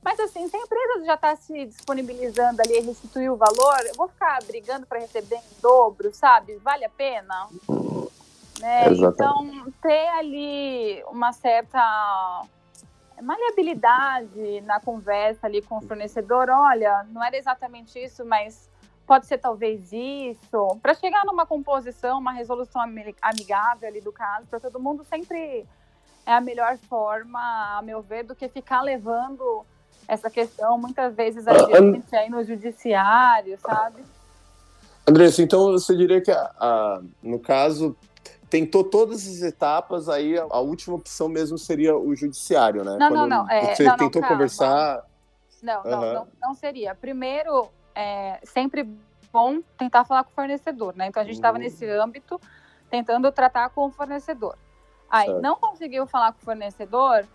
[SPEAKER 2] Mas assim, se a empresa já está se disponibilizando ali a restituir o valor, eu vou ficar brigando para receber em dobro, sabe? Vale a pena? Né? Então, ter ali uma certa maleabilidade na conversa ali com o fornecedor, olha, não era exatamente isso, mas pode ser talvez isso, para chegar numa composição, uma resolução amigável ali do caso, para todo mundo sempre é a melhor forma, a meu ver, do que ficar levando essa questão muitas vezes a gente aí no judiciário, sabe?
[SPEAKER 3] Andressa, então você diria que, a, a, no caso, tentou todas as etapas, aí a, a, última opção mesmo seria o judiciário, né?
[SPEAKER 2] Não, Quando não, não. É,
[SPEAKER 3] você
[SPEAKER 2] não,
[SPEAKER 3] tentou
[SPEAKER 2] não,
[SPEAKER 3] conversar.
[SPEAKER 2] Não, uhum. não, não, não, seria. Primeiro, é sempre bom tentar falar com o fornecedor, né? Então a gente estava uhum. nesse âmbito tentando tratar com o fornecedor. Aí certo. não conseguiu falar com o fornecedor,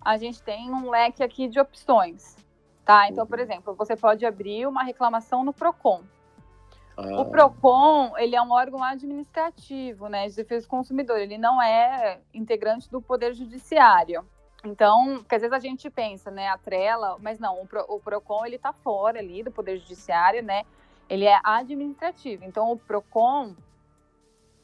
[SPEAKER 2] a gente tem um leque aqui de opções, tá? Então, por uhum. exemplo, você pode abrir uma reclamação no Procon. Ah. O Procon, ele é um órgão administrativo, né, de defesa do consumidor, ele não é integrante do Poder Judiciário. Então, porque às vezes a gente pensa, né, a trela, mas não, o, Pro, o Procon, ele tá fora ali do Poder Judiciário, né, ele é administrativo. Então, o Procon,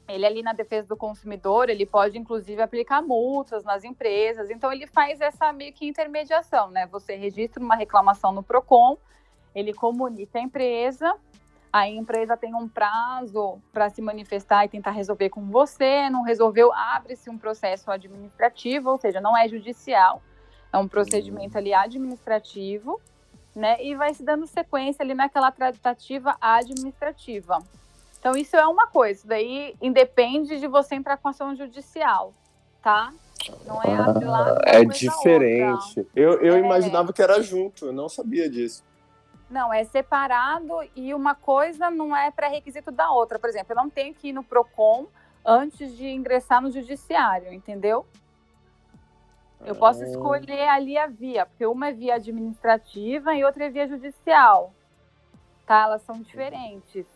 [SPEAKER 2] ele ali na defesa do consumidor, ele pode inclusive aplicar multas nas empresas. Então ele faz essa meio que intermediação, né? Você registra uma reclamação no Procon, ele comunica a empresa, a empresa tem um prazo para se manifestar e tentar resolver com você, não resolveu, abre-se um processo administrativo, ou seja, não é judicial, é um procedimento ali administrativo, né? E vai se dando sequência ali naquela tratativa administrativa. Então, isso é uma coisa, daí independe de você entrar com ação judicial, tá? Não é
[SPEAKER 3] ah, É diferente. Eu, eu é... imaginava que era junto, eu não sabia disso.
[SPEAKER 2] Não, é separado e uma coisa não é pré-requisito da outra. Por exemplo, eu não tenho que ir no PROCON antes de ingressar no judiciário, entendeu? Eu posso ah. escolher ali a via, porque uma é via administrativa e outra é via judicial. Tá? Elas são diferentes.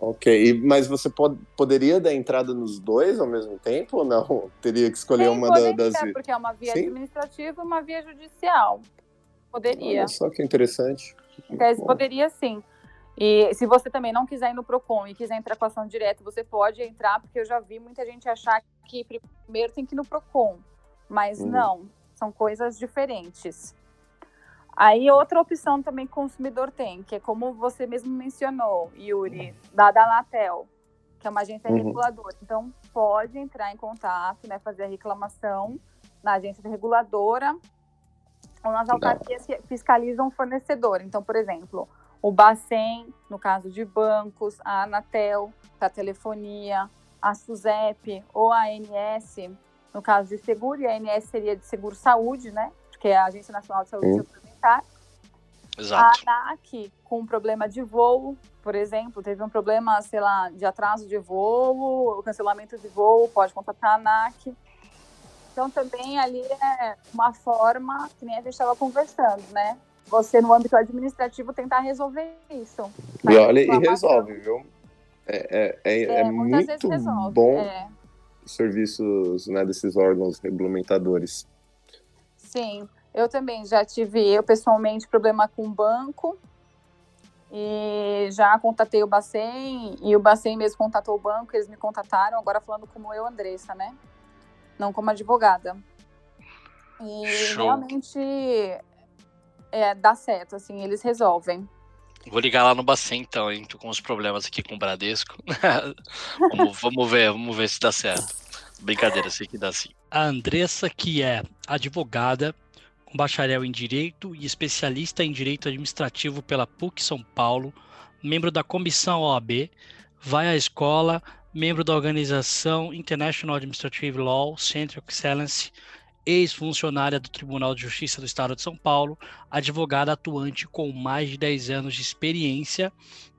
[SPEAKER 3] Ok, mas você pod poderia dar entrada nos dois ao mesmo tempo ou não? (laughs) Teria que escolher
[SPEAKER 2] Sim,
[SPEAKER 3] uma
[SPEAKER 2] poderia,
[SPEAKER 3] das.
[SPEAKER 2] Porque é uma via Sim? administrativa e uma via judicial. Poderia.
[SPEAKER 3] Olha só que interessante.
[SPEAKER 2] Então, poderia sim. E se você também não quiser ir no PROCON e quiser entrar com ação direta, você pode entrar, porque eu já vi muita gente achar que primeiro tem que ir no PROCON. Mas uhum. não, são coisas diferentes. Aí outra opção também que o consumidor tem, que é como você mesmo mencionou, Yuri, da Danatel, que é uma agência uhum. reguladora. Então pode entrar em contato, né, fazer a reclamação na agência reguladora ou nas autarquias que fiscalizam o fornecedor. Então, por exemplo, o Bacen, no caso de bancos, a Anatel, para telefonia, a SUSEP ou a ANS, no caso de seguro, e a ANS seria de seguro saúde, né? Que é a Agência Nacional de Saúde Suplementar.
[SPEAKER 1] Exato.
[SPEAKER 2] A ANAC com problema de voo, por exemplo, teve um problema, sei lá, de atraso de voo, cancelamento de voo, pode contatar a ANAC. Então também ali é uma forma, que nem a gente estava conversando, né? Você no âmbito administrativo tentar resolver isso.
[SPEAKER 3] E olha, e resolve, viu? É, é, é, é, é muito bom é. os serviços né, desses órgãos regulamentadores.
[SPEAKER 2] Sim, eu também já tive, eu pessoalmente, problema com banco. E já contatei o Bacen e o Bacen mesmo contatou o banco, eles me contataram, agora falando como eu, Andressa, né? Não como advogada. E Show. realmente é, dá certo, assim, eles resolvem.
[SPEAKER 1] Vou ligar lá no Bacen então, hein? Tô com uns problemas aqui com o Bradesco. (laughs) vamos, vamos ver, vamos ver se dá certo. Brincadeira, sei que dá sim.
[SPEAKER 5] A Andressa, que é advogada, com bacharel em Direito e especialista em Direito Administrativo pela PUC São Paulo, membro da Comissão OAB, vai à escola, membro da organização International Administrative Law Center of Excellence, ex-funcionária do Tribunal de Justiça do Estado de São Paulo, advogada atuante com mais de 10 anos de experiência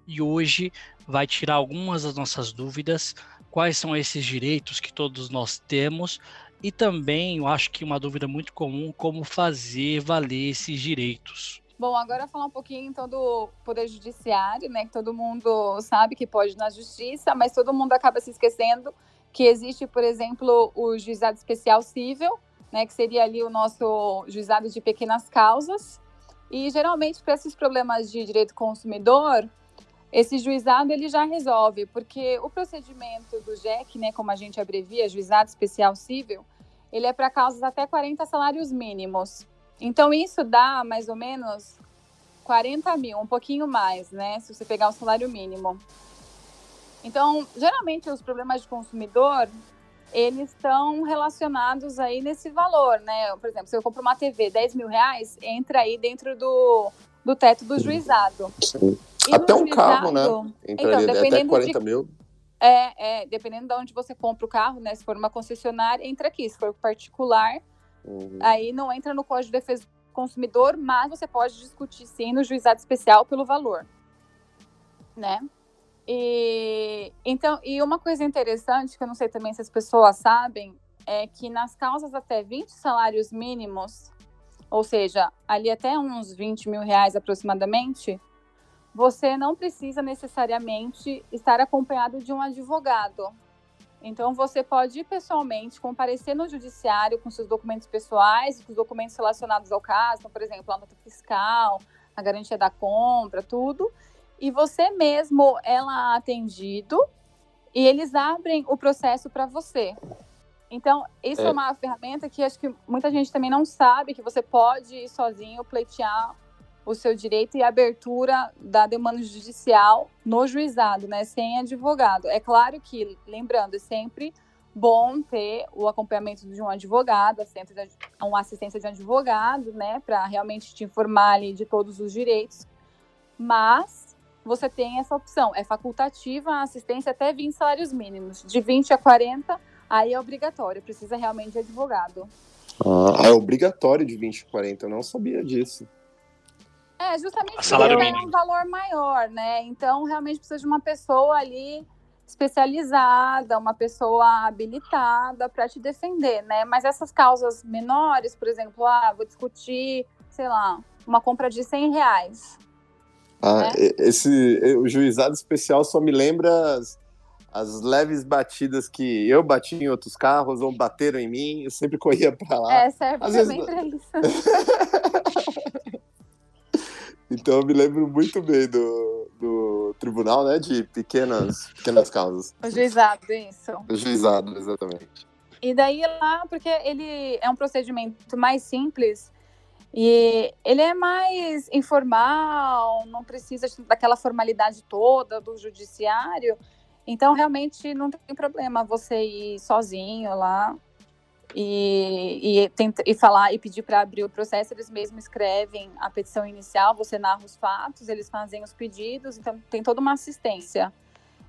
[SPEAKER 5] e hoje vai tirar algumas das nossas dúvidas, quais são esses direitos que todos nós temos e também, eu acho que uma dúvida muito comum, como fazer valer esses direitos.
[SPEAKER 2] Bom, agora falar um pouquinho então do Poder Judiciário, né? Que todo mundo sabe que pode ir na justiça, mas todo mundo acaba se esquecendo que existe, por exemplo, o Juizado Especial Cível, né? Que seria ali o nosso juizado de pequenas causas. E geralmente, para esses problemas de direito consumidor, esse juizado ele já resolve, porque o procedimento do JEC, né, como a gente abrevia, Juizado Especial Cível, ele é para causas até 40 salários mínimos. Então, isso dá mais ou menos 40 mil, um pouquinho mais, né, se você pegar o salário mínimo. Então, geralmente, os problemas de consumidor, eles estão relacionados aí nesse valor, né? Por exemplo, se eu compro uma TV 10 mil reais, entra aí dentro do, do teto do juizado.
[SPEAKER 3] Sim. Até um carro, né? Entraria então, até 40
[SPEAKER 2] de,
[SPEAKER 3] mil.
[SPEAKER 2] É, é, dependendo de onde você compra o carro, né? Se for uma concessionária, entra aqui. Se for particular, uhum. aí não entra no Código de Defesa do Consumidor, mas você pode discutir sim no juizado especial pelo valor, né? E então, e uma coisa interessante que eu não sei também se as pessoas sabem é que nas causas até 20 salários mínimos, ou seja, ali até uns 20 mil reais aproximadamente, você não precisa necessariamente estar acompanhado de um advogado. Então, você pode ir pessoalmente, comparecer no judiciário com seus documentos pessoais, com os documentos relacionados ao caso, então, por exemplo, a nota fiscal, a garantia da compra, tudo, e você mesmo é lá atendido e eles abrem o processo para você. Então, isso é. é uma ferramenta que acho que muita gente também não sabe que você pode ir sozinho pleitear o seu direito e abertura da demanda judicial no juizado, né, sem advogado. É claro que, lembrando, é sempre bom ter o acompanhamento de um advogado, uma assistência de um advogado, né, para realmente te informar ali de todos os direitos. Mas você tem essa opção, é facultativa a assistência até 20 salários mínimos, de 20 a 40, aí é obrigatório, precisa realmente de advogado.
[SPEAKER 3] Ah, é obrigatório de 20 a 40, eu não sabia disso.
[SPEAKER 2] É, justamente porque é um valor maior, né? Então, realmente precisa de uma pessoa ali especializada, uma pessoa habilitada para te defender, né? Mas essas causas menores, por exemplo, ah, vou discutir, sei lá, uma compra de 100 reais.
[SPEAKER 3] Ah, né? esse, o juizado especial só me lembra as, as, leves batidas que eu bati em outros carros ou bateram em mim, eu sempre (laughs) corria para lá.
[SPEAKER 2] É, serve Às também vezes... para isso. (laughs) (laughs)
[SPEAKER 3] Então eu me lembro muito bem do, do tribunal, né? De pequenas, pequenas causas.
[SPEAKER 2] O juizado, isso.
[SPEAKER 3] O juizado, exatamente.
[SPEAKER 2] E daí lá, porque ele é um procedimento mais simples e ele é mais informal, não precisa daquela formalidade toda do judiciário. Então, realmente não tem problema você ir sozinho lá e, e, tenta, e falar e pedir para abrir o processo, eles mesmos escrevem a petição inicial, você narra os fatos, eles fazem os pedidos, então tem toda uma assistência.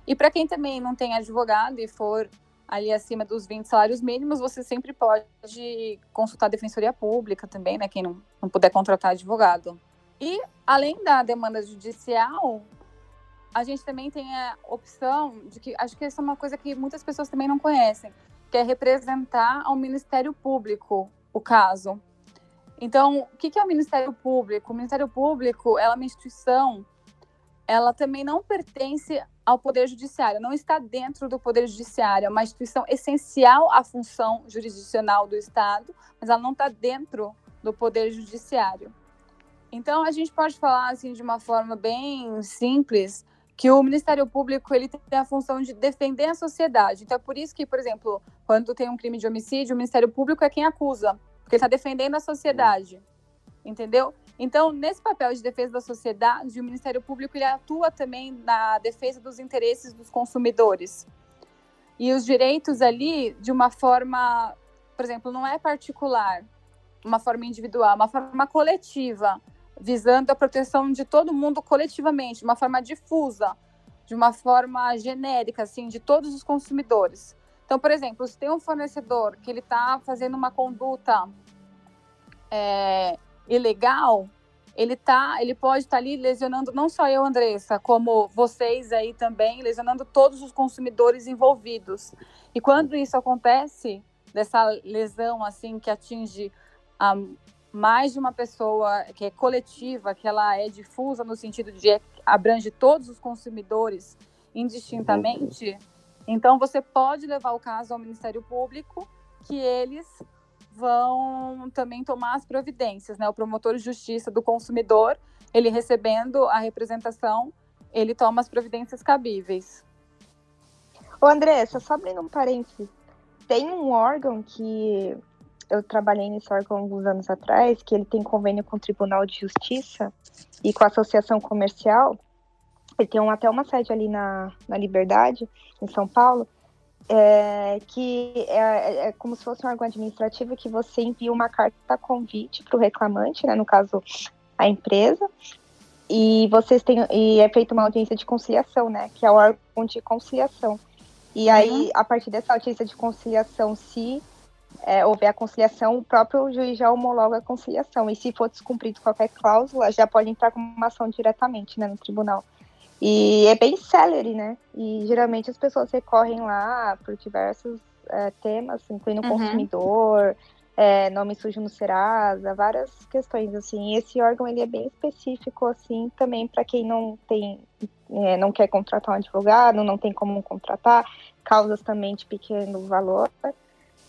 [SPEAKER 2] E para quem também não tem advogado e for ali acima dos 20 salários mínimos, você sempre pode consultar a Defensoria Pública também, né? Quem não, não puder contratar advogado. E, além da demanda judicial, a gente também tem a opção de que, acho que essa é uma coisa que muitas pessoas também não conhecem, que é representar ao Ministério Público o caso. Então, o que é o Ministério Público? O Ministério Público é uma instituição, ela também não pertence ao Poder Judiciário, não está dentro do Poder Judiciário, é uma instituição essencial à função jurisdicional do Estado, mas ela não está dentro do Poder Judiciário. Então, a gente pode falar assim de uma forma bem simples que o Ministério Público ele tem a função de defender a sociedade. Então, é por isso que, por exemplo, quando tem um crime de homicídio, o Ministério Público é quem acusa, porque ele está defendendo a sociedade, entendeu? Então, nesse papel de defesa da sociedade, o Ministério Público ele atua também na defesa dos interesses dos consumidores. E os direitos ali, de uma forma, por exemplo, não é particular, uma forma individual, uma forma coletiva visando a proteção de todo mundo coletivamente, de uma forma difusa, de uma forma genérica, assim, de todos os consumidores. Então, por exemplo, se tem um fornecedor que ele está fazendo uma conduta é, ilegal, ele tá, ele pode estar tá ali lesionando não só eu, Andressa, como vocês aí também, lesionando todos os consumidores envolvidos. E quando isso acontece, dessa lesão assim que atinge a mais de uma pessoa que é coletiva, que ela é difusa no sentido de abrange todos os consumidores indistintamente, então você pode levar o caso ao Ministério Público, que eles vão também tomar as providências, né? O promotor de justiça do consumidor, ele recebendo a representação, ele toma as providências cabíveis.
[SPEAKER 4] Ô Andressa, só abrindo um parênteses, tem um órgão que eu trabalhei nesse órgão alguns anos atrás, que ele tem convênio com o Tribunal de Justiça e com a Associação Comercial. Ele tem um, até uma sede ali na, na Liberdade, em São Paulo, é, que é, é, é, como se fosse um órgão administrativo que você envia uma carta convite para o reclamante, né, no caso a empresa, e vocês têm e é feita uma audiência de conciliação, né, que é o órgão de conciliação. E aí, uhum. a partir dessa audiência de conciliação, se é, houver a conciliação, o próprio juiz já homologa a conciliação. E se for descumprido qualquer cláusula, já pode entrar com uma ação diretamente né, no tribunal. E é bem celery, né? E geralmente as pessoas recorrem lá por diversos é, temas, incluindo uhum. consumidor, é, nome sujo no Serasa, várias questões assim. E esse órgão ele é bem específico assim também para quem não tem, é, não quer contratar um advogado, não tem como contratar, causas também de pequeno valor.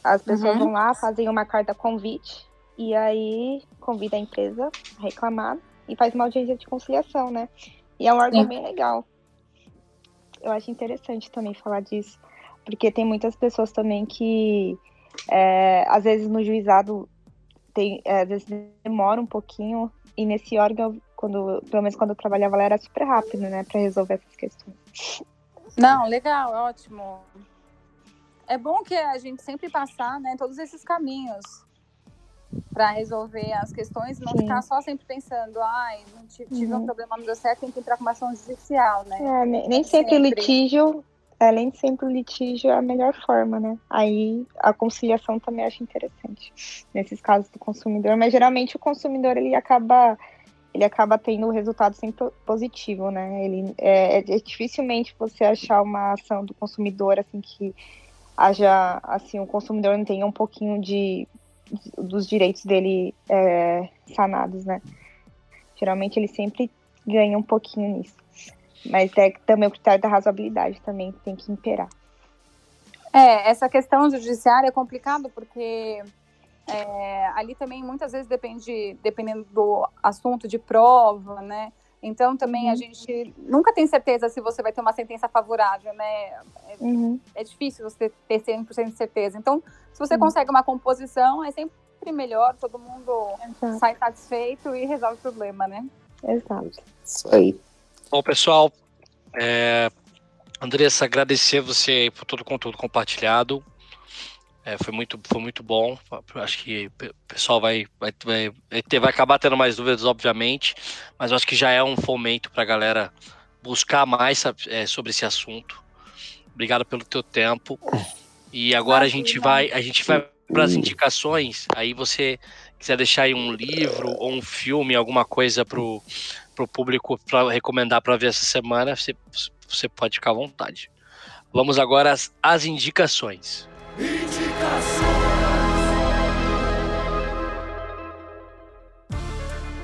[SPEAKER 4] As pessoas uhum. vão lá, fazem uma carta convite e aí convida a empresa a reclamar e faz uma audiência de conciliação, né? E é um órgão Sim. bem legal. Eu acho interessante também falar disso, porque tem muitas pessoas também que é, às vezes no juizado tem, é, às vezes demora um pouquinho e nesse órgão, quando, pelo menos quando eu trabalhava lá, era super rápido, né, para resolver essas questões.
[SPEAKER 2] Não, legal, ótimo é bom que a gente sempre passar, né, todos esses caminhos para resolver as questões, não Sim. ficar só sempre pensando, ai, não tive, uhum. um problema, não deu certo, tem que entrar com uma ação judicial, né?
[SPEAKER 4] É, nem, nem sempre, sempre litígio, é, nem sempre o litígio é a melhor forma, né? Aí a conciliação também acho interessante nesses casos do consumidor, mas geralmente o consumidor ele acaba ele acaba tendo o resultado sempre positivo, né? Ele é, é dificilmente você achar uma ação do consumidor assim que haja assim o consumidor não tenha um pouquinho de, dos direitos dele é, sanados, né? Geralmente ele sempre ganha um pouquinho nisso, mas é também o critério da razoabilidade também tem que imperar.
[SPEAKER 2] É, essa questão judiciária é complicado porque é, ali também muitas vezes depende, dependendo do assunto de prova, né? Então, também uhum. a gente nunca tem certeza se você vai ter uma sentença favorável, né? É, uhum. é difícil você ter 100% de certeza. Então, se você uhum. consegue uma composição, é sempre melhor, todo mundo Exato. sai satisfeito e resolve o problema, né?
[SPEAKER 4] Exato.
[SPEAKER 3] Isso aí.
[SPEAKER 1] Bom, pessoal, é... Andressa, agradecer você por todo o conteúdo compartilhado. É, foi, muito, foi muito bom. Acho que o pessoal vai, vai, vai, ter, vai acabar tendo mais dúvidas, obviamente, mas acho que já é um fomento para a galera buscar mais é, sobre esse assunto. Obrigado pelo teu tempo. E agora a gente vai, a gente vai para as indicações, aí você quiser deixar aí um livro ou um filme, alguma coisa pro, pro público para recomendar para ver essa semana, você, você pode ficar à vontade. Vamos agora às, às indicações.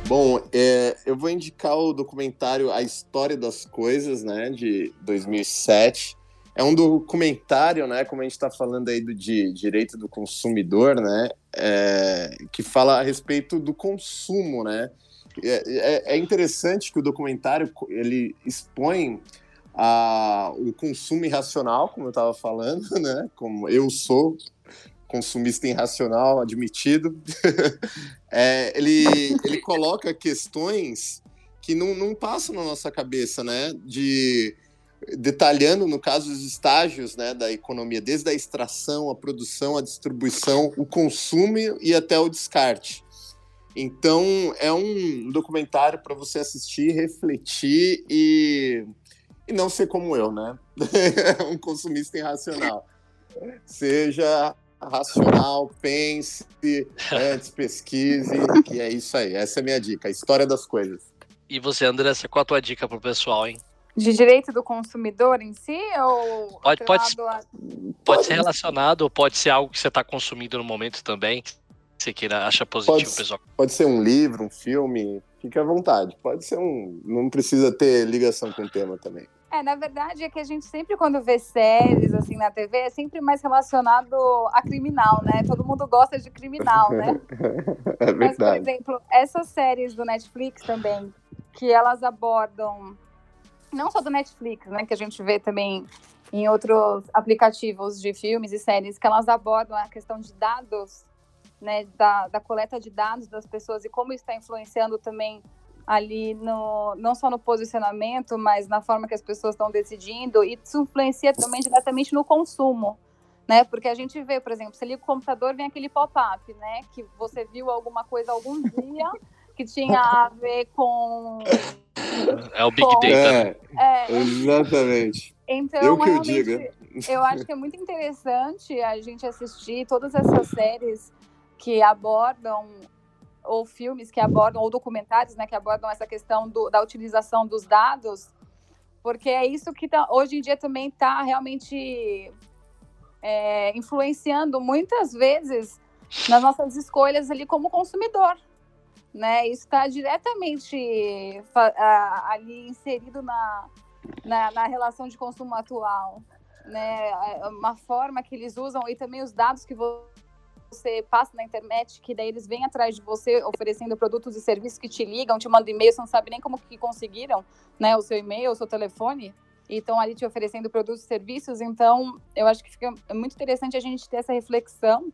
[SPEAKER 3] Bom, é, eu vou indicar o documentário A História das Coisas, né, de 2007. É um documentário, né, como a gente está falando aí do de direito do consumidor, né, é, que fala a respeito do consumo, né. É, é, é interessante que o documentário ele expõe a, o consumo irracional, como eu estava falando, (laughs) né, como eu sou consumista irracional admitido, (laughs) é, ele, ele coloca questões que não, não passam na nossa cabeça, né? De detalhando, no caso, os estágios né, da economia, desde a extração, a produção, a distribuição, o consumo e até o descarte. Então, é um documentário para você assistir, refletir e, e não ser como eu, né? (laughs) um consumista irracional. Seja racional, pense antes, pesquise, e é isso aí. Essa é a minha dica, a história das coisas.
[SPEAKER 1] E você, Andressa, qual a tua dica pro pessoal, hein?
[SPEAKER 2] De direito do consumidor em si? Ou
[SPEAKER 1] pode, pode, a... pode ser relacionado ou pode ser algo que você está consumindo no momento também, que você queira achar positivo,
[SPEAKER 3] pode,
[SPEAKER 1] pessoal.
[SPEAKER 3] Pode ser um livro, um filme, fique à vontade. Pode ser um. Não precisa ter ligação com o tema também.
[SPEAKER 2] É, na verdade é que a gente sempre quando vê séries assim na TV é sempre mais relacionado a criminal, né? Todo mundo gosta de criminal, né? (laughs)
[SPEAKER 3] é verdade. Mas, por
[SPEAKER 2] exemplo, essas séries do Netflix também, que elas abordam não só do Netflix, né, que a gente vê também em outros aplicativos de filmes e séries, que elas abordam a questão de dados, né, da, da coleta de dados das pessoas e como está influenciando também ali no não só no posicionamento, mas na forma que as pessoas estão decidindo e isso influencia também diretamente no consumo, né? Porque a gente vê, por exemplo, você liga o computador, vem aquele pop-up, né? Que você viu alguma coisa algum dia que tinha a ver com
[SPEAKER 1] é o Big com... Data.
[SPEAKER 3] É, é, exatamente.
[SPEAKER 2] Então, eu que eu diga. Eu acho que é muito interessante a gente assistir todas essas séries que abordam ou filmes que abordam, ou documentários, né, que abordam essa questão do, da utilização dos dados, porque é isso que tá, hoje em dia também está realmente é, influenciando muitas vezes nas nossas escolhas ali como consumidor, né? Isso está diretamente ali inserido na, na, na relação de consumo atual, né? É uma forma que eles usam e também os dados que você passa na internet, que daí eles vêm atrás de você oferecendo produtos e serviços que te ligam, te mandam e-mail, você não sabe nem como que conseguiram, né, o seu e-mail, o seu telefone, e estão ali te oferecendo produtos e serviços, então eu acho que fica muito interessante a gente ter essa reflexão,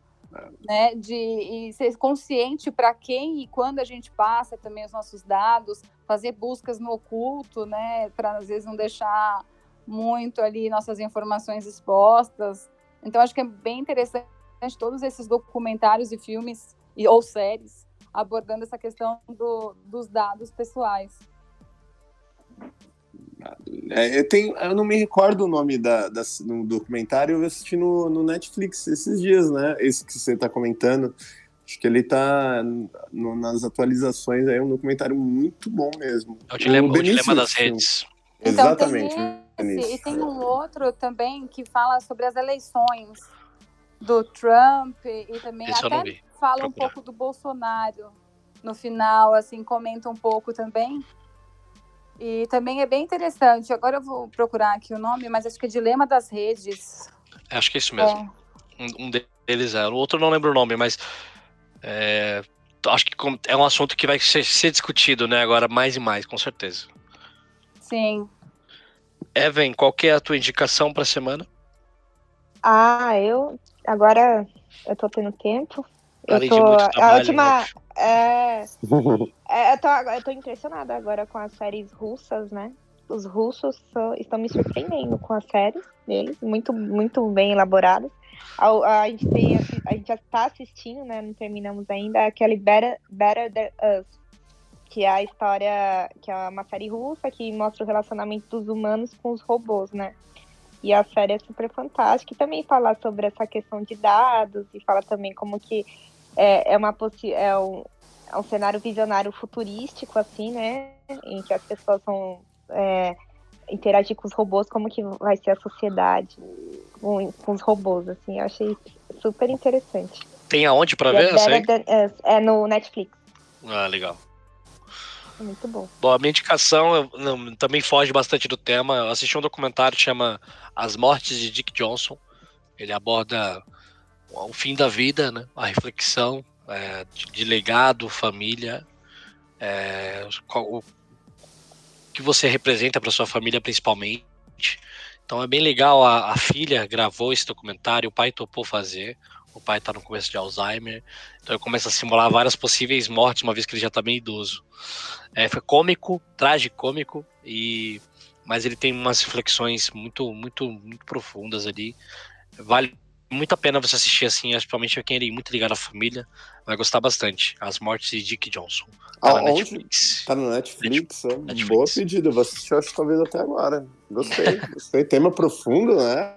[SPEAKER 2] né, de ser consciente para quem e quando a gente passa também os nossos dados, fazer buscas no oculto, né, para às vezes não deixar muito ali nossas informações expostas. Então acho que é bem interessante todos esses documentários e filmes e, ou séries abordando essa questão do, dos dados pessoais.
[SPEAKER 3] É, eu, tenho, eu não me recordo o nome da, da, do documentário, eu assisti no, no Netflix esses dias, né? Esse que você está comentando. Acho que ele está nas atualizações, é um documentário muito bom mesmo.
[SPEAKER 1] É o dilema, o, o dilema das redes.
[SPEAKER 2] Então, Exatamente. Tem esse, e tem um outro também que fala sobre as eleições do Trump e também Isso até fala um pouco do Bolsonaro no final, assim, comenta um pouco também. E também é bem interessante. Agora eu vou procurar aqui o nome, mas acho que é Dilema das Redes.
[SPEAKER 1] Acho que é isso mesmo. É. Um, deles é. O outro não lembro o nome, mas é, acho que é um assunto que vai ser, ser discutido, né? Agora mais e mais, com certeza.
[SPEAKER 2] Sim.
[SPEAKER 1] Evan, qual que é a tua indicação para a semana?
[SPEAKER 4] Ah, eu agora eu tô tendo tempo. Eu tô. A última. Né? É, (laughs) é, eu, tô, eu tô impressionada agora com as séries russas, né? Os russos estão me surpreendendo com as séries deles, muito, muito bem elaboradas. A, a, gente tem, a gente já tá assistindo, né? Não terminamos ainda, aquele Better, Better Than Us, que é a história, que é uma série russa que mostra o relacionamento dos humanos com os robôs, né? E a série é super fantástica. E também fala sobre essa questão de dados e fala também como que é, é uma é um, é um cenário visionário futurístico, assim, né? Em que as pessoas vão é, interagir com os robôs, como que vai ser a sociedade com, com os robôs, assim. Eu achei super interessante.
[SPEAKER 1] Tem aonde pra ver? É,
[SPEAKER 4] than, é, no Netflix.
[SPEAKER 1] Ah, legal.
[SPEAKER 4] Muito bom.
[SPEAKER 1] Bom, a minha indicação também foge bastante do tema. Eu assisti um documentário que chama As Mortes de Dick Johnson. Ele aborda o fim da vida, né? A reflexão é, de, de, legado, família, é, qual, o que você representa para sua família principalmente. Então é bem legal. A, a filha gravou esse documentário, o pai topou fazer. O pai está no começo de Alzheimer, então ele começa a simular várias possíveis mortes, uma vez que ele já está bem idoso. É, foi cômico, tragicômico, e mas ele tem umas reflexões muito, muito, muito profundas ali. Vale muito a pena você assistir assim, principalmente quem é muito ligado à família, vai gostar bastante. As Mortes de Dick Johnson. Tá
[SPEAKER 3] na Netflix. Tá no Netflix, Netflix. É. Boa pedida, vou assistir acho talvez até agora. Gostei, (laughs) gostei. Tema profundo, né?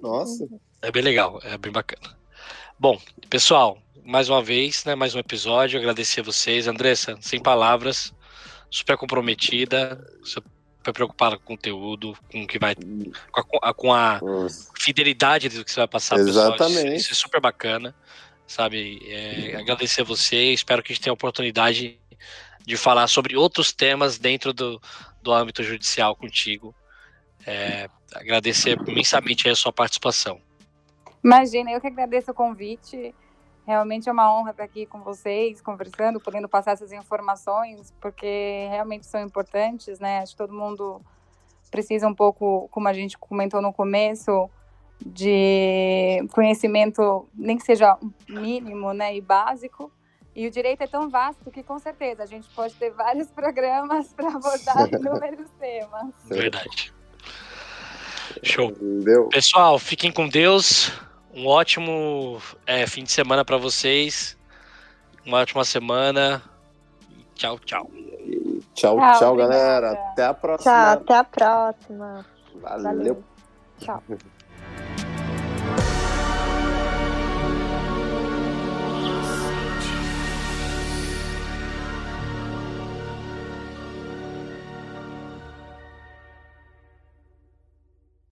[SPEAKER 3] Nossa.
[SPEAKER 1] É bem legal, é bem bacana. Bom, pessoal, mais uma vez, né, mais um episódio, agradecer a vocês. Andressa, sem palavras, super comprometida, super preocupada com o conteúdo, com o que vai. com a, com a fidelidade do que você vai passar
[SPEAKER 3] Exatamente.
[SPEAKER 1] Isso, isso, é super bacana, sabe? É, agradecer a você, espero que a gente tenha a oportunidade de falar sobre outros temas dentro do, do âmbito judicial contigo. É, agradecer imensamente a sua participação.
[SPEAKER 2] Imagina, eu que agradeço o convite. Realmente é uma honra estar aqui com vocês, conversando, podendo passar essas informações, porque realmente são importantes, né? Acho que todo mundo precisa um pouco, como a gente comentou no começo, de conhecimento, nem que seja mínimo, né, e básico. E o direito é tão vasto que, com certeza, a gente pode ter vários (laughs) programas para abordar (laughs) inúmeros temas.
[SPEAKER 1] Verdade. Show. Deu. Pessoal, fiquem com Deus. Um ótimo é, fim de semana para vocês. Uma ótima semana. Tchau, tchau.
[SPEAKER 3] Tchau, tchau, tchau galera. Até a próxima.
[SPEAKER 4] Tchau, até a próxima.
[SPEAKER 3] Valeu. Valeu.
[SPEAKER 4] Tchau.